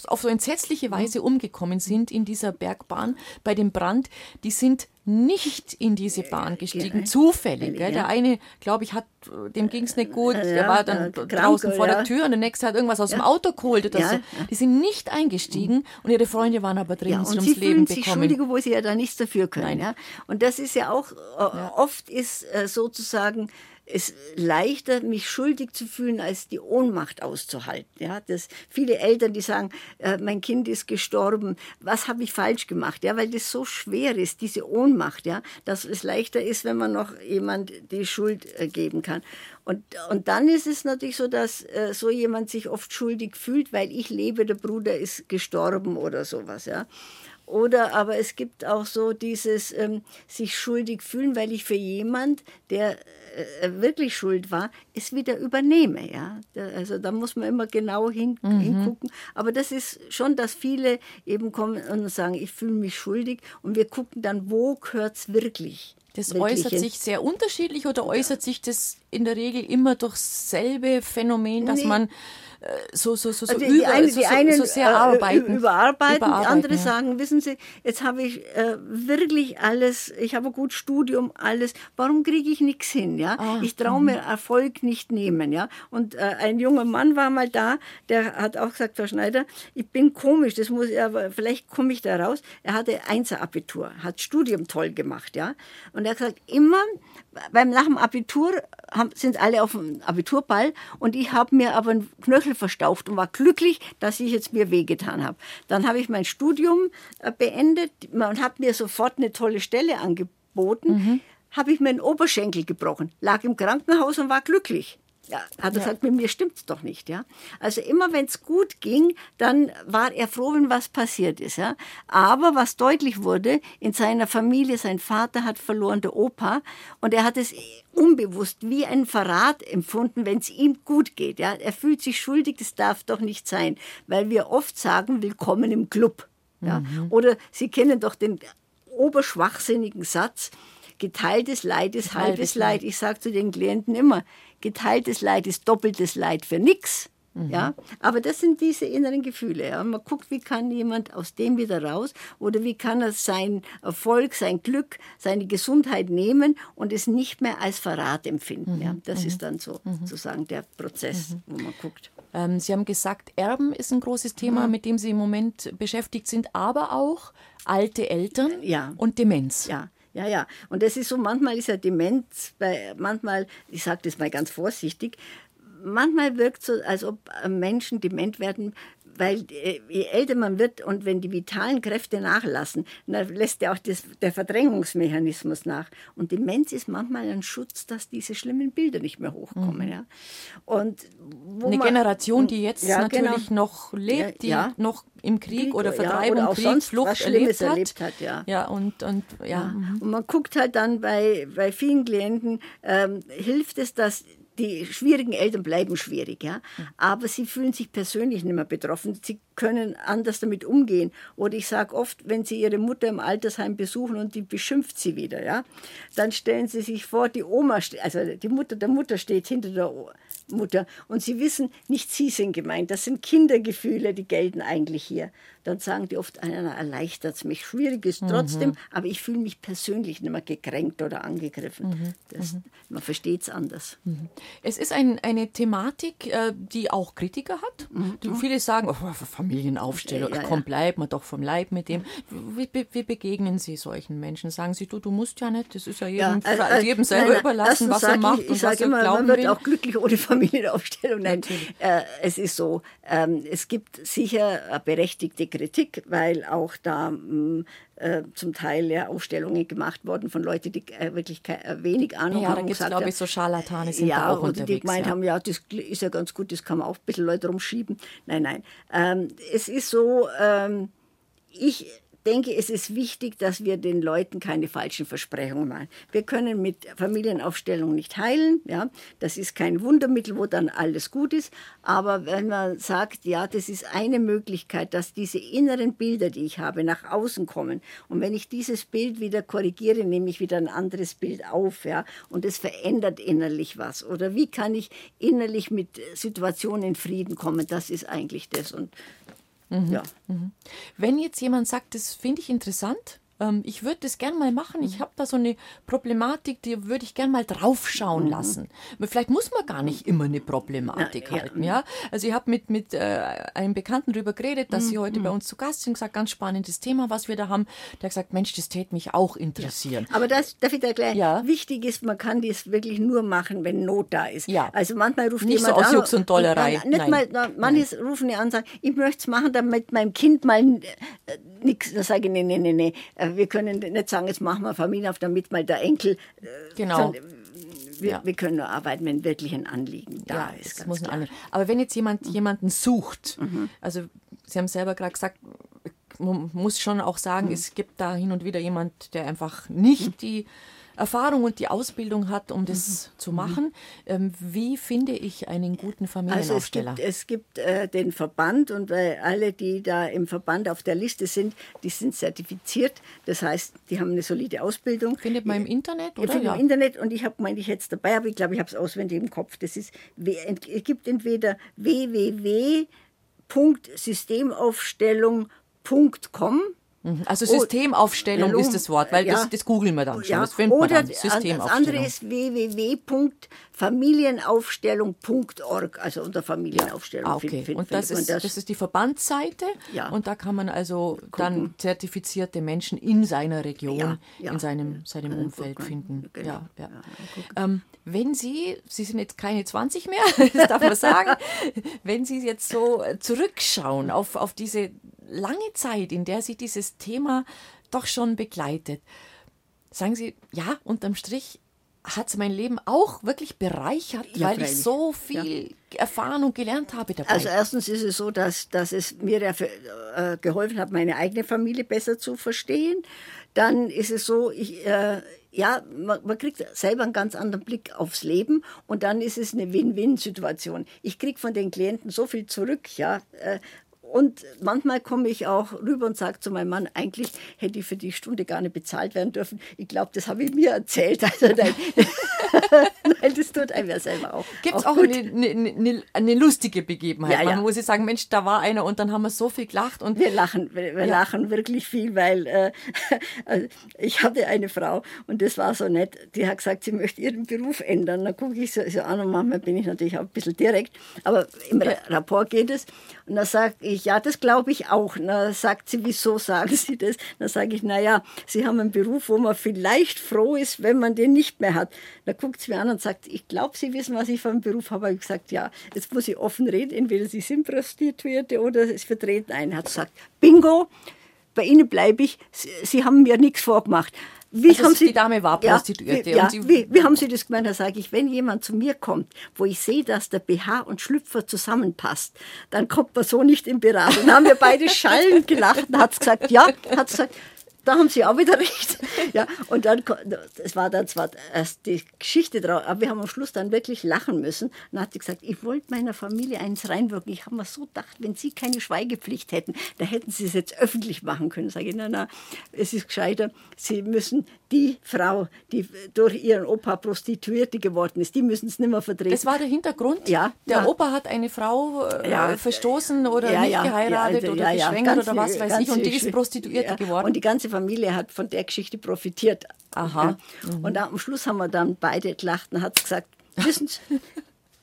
auf so entsetzliche Weise umgekommen sind in dieser Bergbahn bei dem Brand, die sind nicht in diese Bahn gestiegen, zufällig. Gell? Der eine, glaube ich, hat, dem ging es nicht gut, der war dann draußen vor der Tür und der nächste hat irgendwas aus dem Auto geholt oder so. Die sind nicht eingestiegen und ihre Freunde waren aber drin, ja, und sie ums Leben bekommen. sich schuldig, wo sie ja da nichts dafür können. Ja? Und das ist ja auch, äh, oft ist äh, sozusagen es leichter, mich schuldig zu fühlen, als die Ohnmacht auszuhalten. Ja, das viele Eltern, die sagen, äh, mein Kind ist gestorben, was habe ich falsch gemacht? Ja, weil das so schwer ist, diese Ohnmacht, ja, dass es leichter ist, wenn man noch jemand die Schuld äh, geben kann. Und, und dann ist es natürlich so, dass äh, so jemand sich oft schuldig fühlt, weil ich lebe, der Bruder ist gestorben oder sowas, ja. Oder aber es gibt auch so dieses ähm, sich schuldig fühlen, weil ich für jemand, der äh, wirklich schuld war, es wieder übernehme. Ja? Also da muss man immer genau hin, mhm. hingucken. Aber das ist schon, dass viele eben kommen und sagen, ich fühle mich schuldig und wir gucken dann, wo gehört es wirklich. Das äußert sich sehr unterschiedlich oder äußert sich das in der Regel immer durch selbe Phänomen, dass nee. man äh, so, so, so, so, also die, über, eine, so, einen, so sehr äh, arbeiten. Überarbeiten, überarbeiten andere ja. sagen, wissen Sie, jetzt habe ich äh, wirklich alles, ich habe ein gutes Studium, alles, warum kriege ich nichts hin? Ja? Ah, ich traue mir mhm. Erfolg nicht nehmen. Ja? Und äh, ein junger Mann war mal da, der hat auch gesagt, Frau Schneider, ich bin komisch, das muss ich, aber vielleicht komme ich da raus. Er hatte Einser-Abitur, hat Studium toll gemacht. Ja? Und er hat gesagt, immer beim nach dem Abitur haben, sind alle auf dem Abiturball und ich habe mir aber einen Knöchel verstaucht und war glücklich, dass ich jetzt mir wehgetan habe. Dann habe ich mein Studium äh, beendet. Man hat mir sofort eine tolle Stelle angeboten. Mhm. Habe ich mir einen Oberschenkel gebrochen, lag im Krankenhaus und war glücklich. Hat er gesagt, mit mir stimmt es doch nicht. Ja? Also immer wenn es gut ging, dann war er froh, wenn was passiert ist. Ja? Aber was deutlich wurde, in seiner Familie, sein Vater hat verloren, der Opa, und er hat es unbewusst wie ein Verrat empfunden, wenn es ihm gut geht. Ja? Er fühlt sich schuldig, das darf doch nicht sein, weil wir oft sagen, willkommen im Club. Ja? Mhm. Oder Sie kennen doch den oberschwachsinnigen Satz, geteiltes Leid ist halbes Leid. Ich sage zu den Klienten immer, geteiltes Leid ist doppeltes Leid für nichts. Mhm. Ja, aber das sind diese inneren Gefühle. Ja. Man guckt, wie kann jemand aus dem wieder raus oder wie kann er seinen Erfolg, sein Glück, seine Gesundheit nehmen und es nicht mehr als Verrat empfinden. Mhm. Ja. Das mhm. ist dann so mhm. sozusagen der Prozess, mhm. wo man guckt. Ähm, Sie haben gesagt, Erben ist ein großes Thema, mit dem Sie im Moment beschäftigt sind, aber auch alte Eltern ja. und Demenz. Ja, ja, ja. Und das ist so, manchmal ist ja Demenz, bei, manchmal, ich sage das mal ganz vorsichtig, manchmal wirkt es so, als ob Menschen dement werden, weil äh, je älter man wird und wenn die vitalen Kräfte nachlassen, dann lässt ja auch das, der Verdrängungsmechanismus nach. Und Demenz ist manchmal ein Schutz, dass diese schlimmen Bilder nicht mehr hochkommen. Mhm. Ja. Und Eine man, Generation, die jetzt ja, natürlich genau. noch lebt, die ja, noch im Krieg, Krieg oder Vertreibung, ja, oder Krieg, Flucht erlebt hat. erlebt hat. ja. ja, und, und, ja. Mhm. und man guckt halt dann bei, bei vielen Klienten, ähm, hilft es, dass die schwierigen Eltern bleiben schwierig, ja. Aber sie fühlen sich persönlich nicht mehr betroffen. Sie können anders damit umgehen. Oder ich sage oft, wenn sie ihre Mutter im Altersheim besuchen und die beschimpft sie wieder, ja, dann stellen sie sich vor, die Oma, also die Mutter der Mutter steht hinter der Mutter und sie wissen, nicht sie sind gemeint. Das sind Kindergefühle, die gelten eigentlich hier dann sagen die oft, einer erleichtert es mich. Schwierig ist trotzdem, mhm. aber ich fühle mich persönlich nicht mehr gekränkt oder angegriffen. Mhm. Das, mhm. Man versteht es anders. Mhm. Es ist ein, eine Thematik, äh, die auch Kritiker hat. Mhm. Viele sagen, oh, Familienaufstellung, ja, ja, komm, bleib mal doch vom Leib mit dem. Wie, wie, begegnen Sie solchen Menschen? Sagen Sie, du, du musst ja nicht, das ist ja jedem, ja, äh, jedem selber nein, überlassen, was er macht ich, ich und immer, Man wird will. auch glücklich ohne Familienaufstellung. Nein, äh, es ist so, ähm, es gibt sicher berechtigte Kritik, weil auch da mh, mm, äh, zum Teil ja Aufstellungen gemacht worden von Leuten, die äh, wirklich äh, wenig Ahnung ja, haben. Ja, da gibt es, glaube ich, so Scharlatane sind ja, da auch unterwegs. die gemeint ja. haben, ja, das ist ja ganz gut, das kann man auch ein bisschen Leute rumschieben. Nein, nein. Ähm, es ist so, ähm, ich denke, es ist wichtig, dass wir den Leuten keine falschen Versprechungen machen. Wir können mit Familienaufstellung nicht heilen, ja, das ist kein Wundermittel, wo dann alles gut ist, aber wenn man sagt, ja, das ist eine Möglichkeit, dass diese inneren Bilder, die ich habe, nach außen kommen. Und wenn ich dieses Bild wieder korrigiere, nehme ich wieder ein anderes Bild auf, ja, und es verändert innerlich was. Oder wie kann ich innerlich mit Situationen in Frieden kommen, das ist eigentlich das. Und Mhm. Ja. Mhm. Wenn jetzt jemand sagt, das finde ich interessant, ähm, ich würde das gerne mal machen. Ich mhm. habe da so eine Problematik, die würde ich gerne mal draufschauen mhm. lassen. Vielleicht muss man gar nicht immer eine Problematik ja, halten. Ja. Also ich habe mit, mit äh, einem Bekannten darüber geredet, dass mhm. sie heute bei uns zu Gast sind, gesagt, ganz spannendes Thema, was wir da haben. Der hat gesagt, Mensch, das täte mich auch interessieren. Ja. Aber das darf ich da gleich. Ja. Wichtig ist, man kann das wirklich nur machen, wenn Not da ist. Ja. Also manchmal ruft nicht jemand so aus Jux und Dollerei. Und, nicht Nein. mal, manche rufen ja an und sagen, ich möchte es machen, damit mein Kind mal äh, nichts. Da sage ich, nee, nee, nee, nee äh, wir können nicht sagen, jetzt machen wir Familie auf, damit mal der Enkel. Äh, genau. Wir, ja. wir, können nur arbeiten, wenn wirklich ein Anliegen da ja, ist. Das muss ein Aber wenn jetzt jemand mhm. jemanden sucht, mhm. also Sie haben selber gerade gesagt, man muss schon auch sagen, mhm. es gibt da hin und wieder jemand, der einfach nicht mhm. die Erfahrung und die Ausbildung hat, um das mhm. zu machen. Ähm, wie finde ich einen guten Familienaufsteller? Also es gibt, es gibt äh, den Verband und weil alle, die da im Verband auf der Liste sind, die sind zertifiziert. Das heißt, die haben eine solide Ausbildung. Findet man im Internet, oder? Ja. im Internet und ich habe gemeint, ich hätte es dabei, aber ich glaube, ich habe es auswendig im Kopf. Das ist, es gibt entweder www.systemaufstellung.com Mhm. Also oh, Systemaufstellung oh, ist das Wort, weil ja, das, das googeln wir dann schon. Ja, das oder dann. das andere ist www.familienaufstellung.org, also unter Familienaufstellung. Ja, okay. Find, und das ist, das. das ist die Verbandsseite ja. und da kann man also gucken. dann zertifizierte Menschen in seiner Region, in seinem, seinem Umfeld gucken. finden. Genau. Ja, ja. Ähm, wenn Sie, Sie sind jetzt keine 20 mehr, das darf man sagen, wenn Sie jetzt so zurückschauen auf, auf diese lange Zeit, in der Sie dieses Thema doch schon begleitet, sagen Sie, ja, unterm Strich hat es mein Leben auch wirklich bereichert, ja, weil freilich. ich so viel ja. erfahren und gelernt habe dabei. Also erstens ist es so, dass, dass es mir äh, geholfen hat, meine eigene Familie besser zu verstehen. Dann ist es so, ich, äh, ja, man, man, kriegt selber einen ganz anderen Blick aufs Leben und dann ist es eine Win-Win-Situation. Ich kriege von den Klienten so viel zurück, ja, äh, und manchmal komme ich auch rüber und sage zu meinem Mann, eigentlich hätte ich für die Stunde gar nicht bezahlt werden dürfen. Ich glaube, das habe ich mir erzählt. Also nein, nein das tut einem ja selber auch. Gibt es auch, auch eine, eine, eine, lustige Begebenheit? Ja, Man ja. muss ich sagen, Mensch, da war einer und dann haben wir so viel gelacht. Und wir lachen, wir, wir ja. lachen wirklich viel, weil äh, also ich hatte eine Frau und das war so nett, die hat gesagt, sie möchte ihren Beruf ändern. Dann gucke ich so, so an und manchmal bin ich natürlich auch ein bisschen direkt, aber im Rapport geht es. Und dann sage ich, ja, das glaube ich auch. Na, sagt sie, wieso sagen Sie das? Dann sage ich, naja, Sie haben einen Beruf, wo man vielleicht froh ist, wenn man den nicht mehr hat. Da guckt sie mir an und sagt, ich glaube, Sie wissen, was ich für einen Beruf habe. Ich gesagt, ja, jetzt muss ich offen reden. Entweder Sie sind Prostituierte oder es vertreten einen. Hat gesagt, bingo, bei Ihnen bleibe ich. Sie, Sie haben mir nichts vorgemacht. Wie also haben Sie, die Dame war Prostituierte. Ja, wie, ja, wie, wie, haben Sie das gemeint? Da sage ich, wenn jemand zu mir kommt, wo ich sehe, dass der BH und Schlüpfer zusammenpasst, dann kommt man so nicht in Beratung. Dann haben wir beide schallend gelacht und hat gesagt, ja, hat gesagt, da haben Sie auch wieder recht. Ja, und dann, es war dann zwar erst die Geschichte drauf, aber wir haben am Schluss dann wirklich lachen müssen. dann hat sie gesagt, ich wollte meiner Familie eins reinwirken. Ich habe mir so gedacht, wenn Sie keine Schweigepflicht hätten, dann hätten Sie es jetzt öffentlich machen können. Sage ich, na, na, es ist gescheiter, Sie müssen die Frau, die durch ihren Opa Prostituierte geworden ist, die müssen es nicht mehr vertreten. Das war der Hintergrund? Ja. Der ja. Opa hat eine Frau äh, ja, verstoßen oder ja, nicht geheiratet oder geschwängert oder was weiß ich und die ist Prostituierte geworden. Und die ganze Familie hat von der Geschichte profitiert. Aha. Mhm. Und am Schluss haben wir dann beide gelacht und hat gesagt, wissen Sie,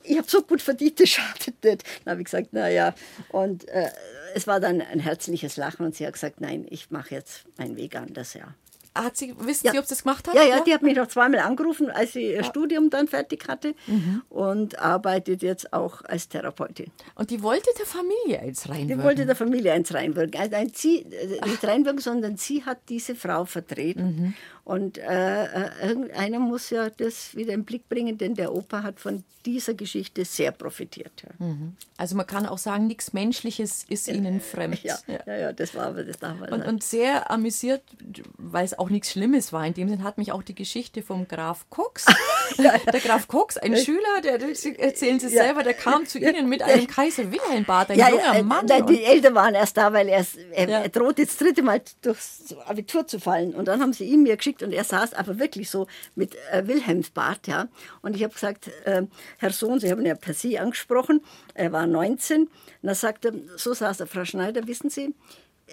ich habe so gut verdient, das schadet nicht. Dann habe ich gesagt, naja. Und äh, es war dann ein herzliches Lachen und sie hat gesagt, nein, ich mache jetzt meinen Weg anders, ja. Hat sie, wissen ja. Sie, ob sie das gemacht hat? Ja, ja, ja, die hat mich noch zweimal angerufen, als sie ihr ja. Studium dann fertig hatte mhm. und arbeitet jetzt auch als Therapeutin. Und die wollte der Familie eins reinwirken? Die wollte der Familie eins reinwirken. Also nein, sie, äh, nicht reinwirken, sondern sie hat diese Frau vertreten. Mhm. Und äh, äh, irgendeiner muss ja das wieder im Blick bringen, denn der Opa hat von dieser Geschichte sehr profitiert. Ja. Mhm. Also man kann auch sagen, nichts Menschliches ist ihnen fremd. Ja, ja, ja, das war aber das man und, und sehr amüsiert, weil es auch nichts Schlimmes war. In dem Sinn hat mich auch die Geschichte vom Graf Cox. der Graf Cox, ein Schüler, der erzählen Sie selber, der kam zu Ihnen mit einem Kaiser Wilhelm Bart, ein junger Mann. Nein, die Eltern waren erst da, weil er, er, er droht jetzt das dritte Mal durchs Abitur zu fallen. Und dann haben sie ihn mir geschickt und er saß aber wirklich so mit äh, Wilhelmsbart, ja. Und ich habe gesagt, äh, Herr Sohn, Sie haben ja per Sie angesprochen, er war 19. Und er sagte, so saß er, Frau Schneider, wissen Sie,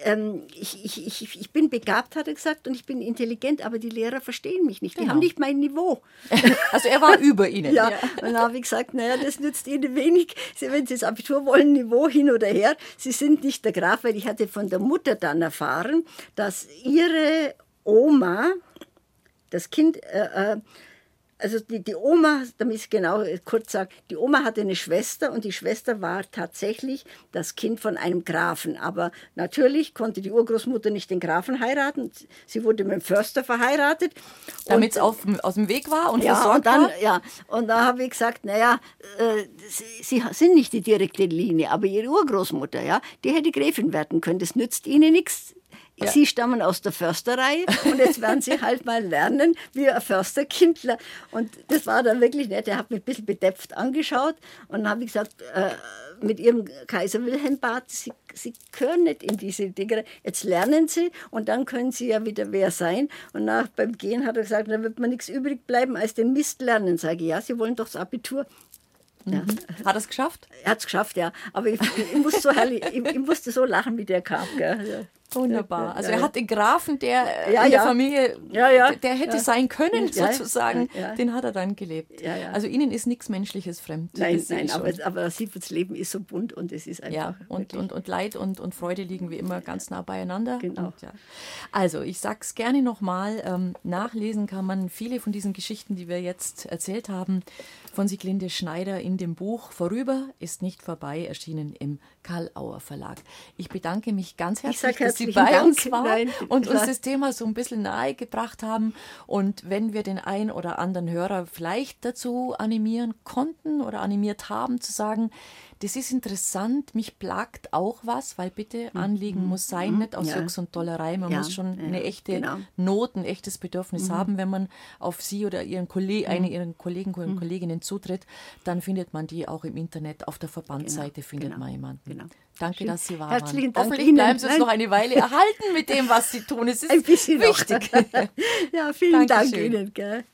ähm, ich, ich, ich, ich, bin begabt, hat er gesagt, und ich bin intelligent, aber die Lehrer verstehen mich nicht. Die genau. haben nicht mein Niveau. Also er war über Ihnen. ja. ja. Und dann habe ich gesagt, naja, das nützt Ihnen wenig, wenn Sie das Abitur wollen, Niveau hin oder her. Sie sind nicht der Graf, weil ich hatte von der Mutter dann erfahren, dass ihre Oma, das Kind, äh, äh, also die, die Oma, damit ich genau kurz sage, die Oma hatte eine Schwester und die Schwester war tatsächlich das Kind von einem Grafen. Aber natürlich konnte die Urgroßmutter nicht den Grafen heiraten. Sie wurde mit dem Förster verheiratet. Damit es aus dem Weg war und ja, versorgt und dann, war? Ja, und da habe ich gesagt, naja, äh, sie, sie sind nicht die direkte Linie, aber ihre Urgroßmutter, ja, die hätte Gräfin werden können. Das nützt ihnen nichts ja. Sie stammen aus der Försterei und jetzt werden sie halt mal lernen, wie ein Försterkindler. Und das war dann wirklich nett. Er hat mich ein bisschen bedepft angeschaut und dann habe ich gesagt, äh, mit ihrem Kaiser Wilhelm Bad, sie, sie können nicht in diese Dinge. Jetzt lernen sie und dann können sie ja wieder wer sein. Und nach beim Gehen hat er gesagt, da wird mir nichts übrig bleiben als den Mist lernen. Sage ich, ja, sie wollen doch das Abitur. Ja. Mhm. Hat er es geschafft? Er hat es geschafft, ja. Aber ich, ich, musste so herrlich, ich, ich, musste so lachen, wie der kam. Gell. Wunderbar. Also er hat den Grafen, der ja, in der Familie, der hätte sein können, sozusagen, den hat er dann gelebt. Also Ihnen ist nichts Menschliches fremd. Nein, nein, aber, aber Sieberts Leben ist so bunt und es ist einfach. Ja, und, und, und Leid und, und Freude liegen wie immer ganz nah beieinander. Genau. Und, also ich sage es gerne nochmal, ähm, nachlesen kann man viele von diesen Geschichten, die wir jetzt erzählt haben, von Sieglinde Schneider in dem Buch Vorüber ist nicht vorbei, erschienen im Karl-Auer Verlag. Ich bedanke mich ganz herzlich, dass Sie bei Dank. uns waren Nein, und uns das Thema so ein bisschen nahe gebracht haben. Und wenn wir den einen oder anderen Hörer vielleicht dazu animieren konnten oder animiert haben, zu sagen, das ist interessant, mich plagt auch was, weil bitte mhm. Anliegen mhm. muss sein, mhm. nicht aus ja. Jux und Dollerei. Man ja. muss schon ja. eine echte genau. Not, ein echtes Bedürfnis mhm. haben, wenn man auf Sie oder Ihren Kolleg eine mhm. Ihren Kollegen und mhm. Kolleginnen zutritt, dann findet man die auch im Internet. Auf der Verbandsseite genau. findet genau. man jemanden. Genau. Danke, Schön. dass Sie waren. Herzlichen Dank. Hoffentlich bleiben Sie uns noch eine Weile erhalten mit dem, was Sie tun. Es ist Ein bisschen wichtig. ja, vielen Dankeschön. Dank Ihnen. Gell.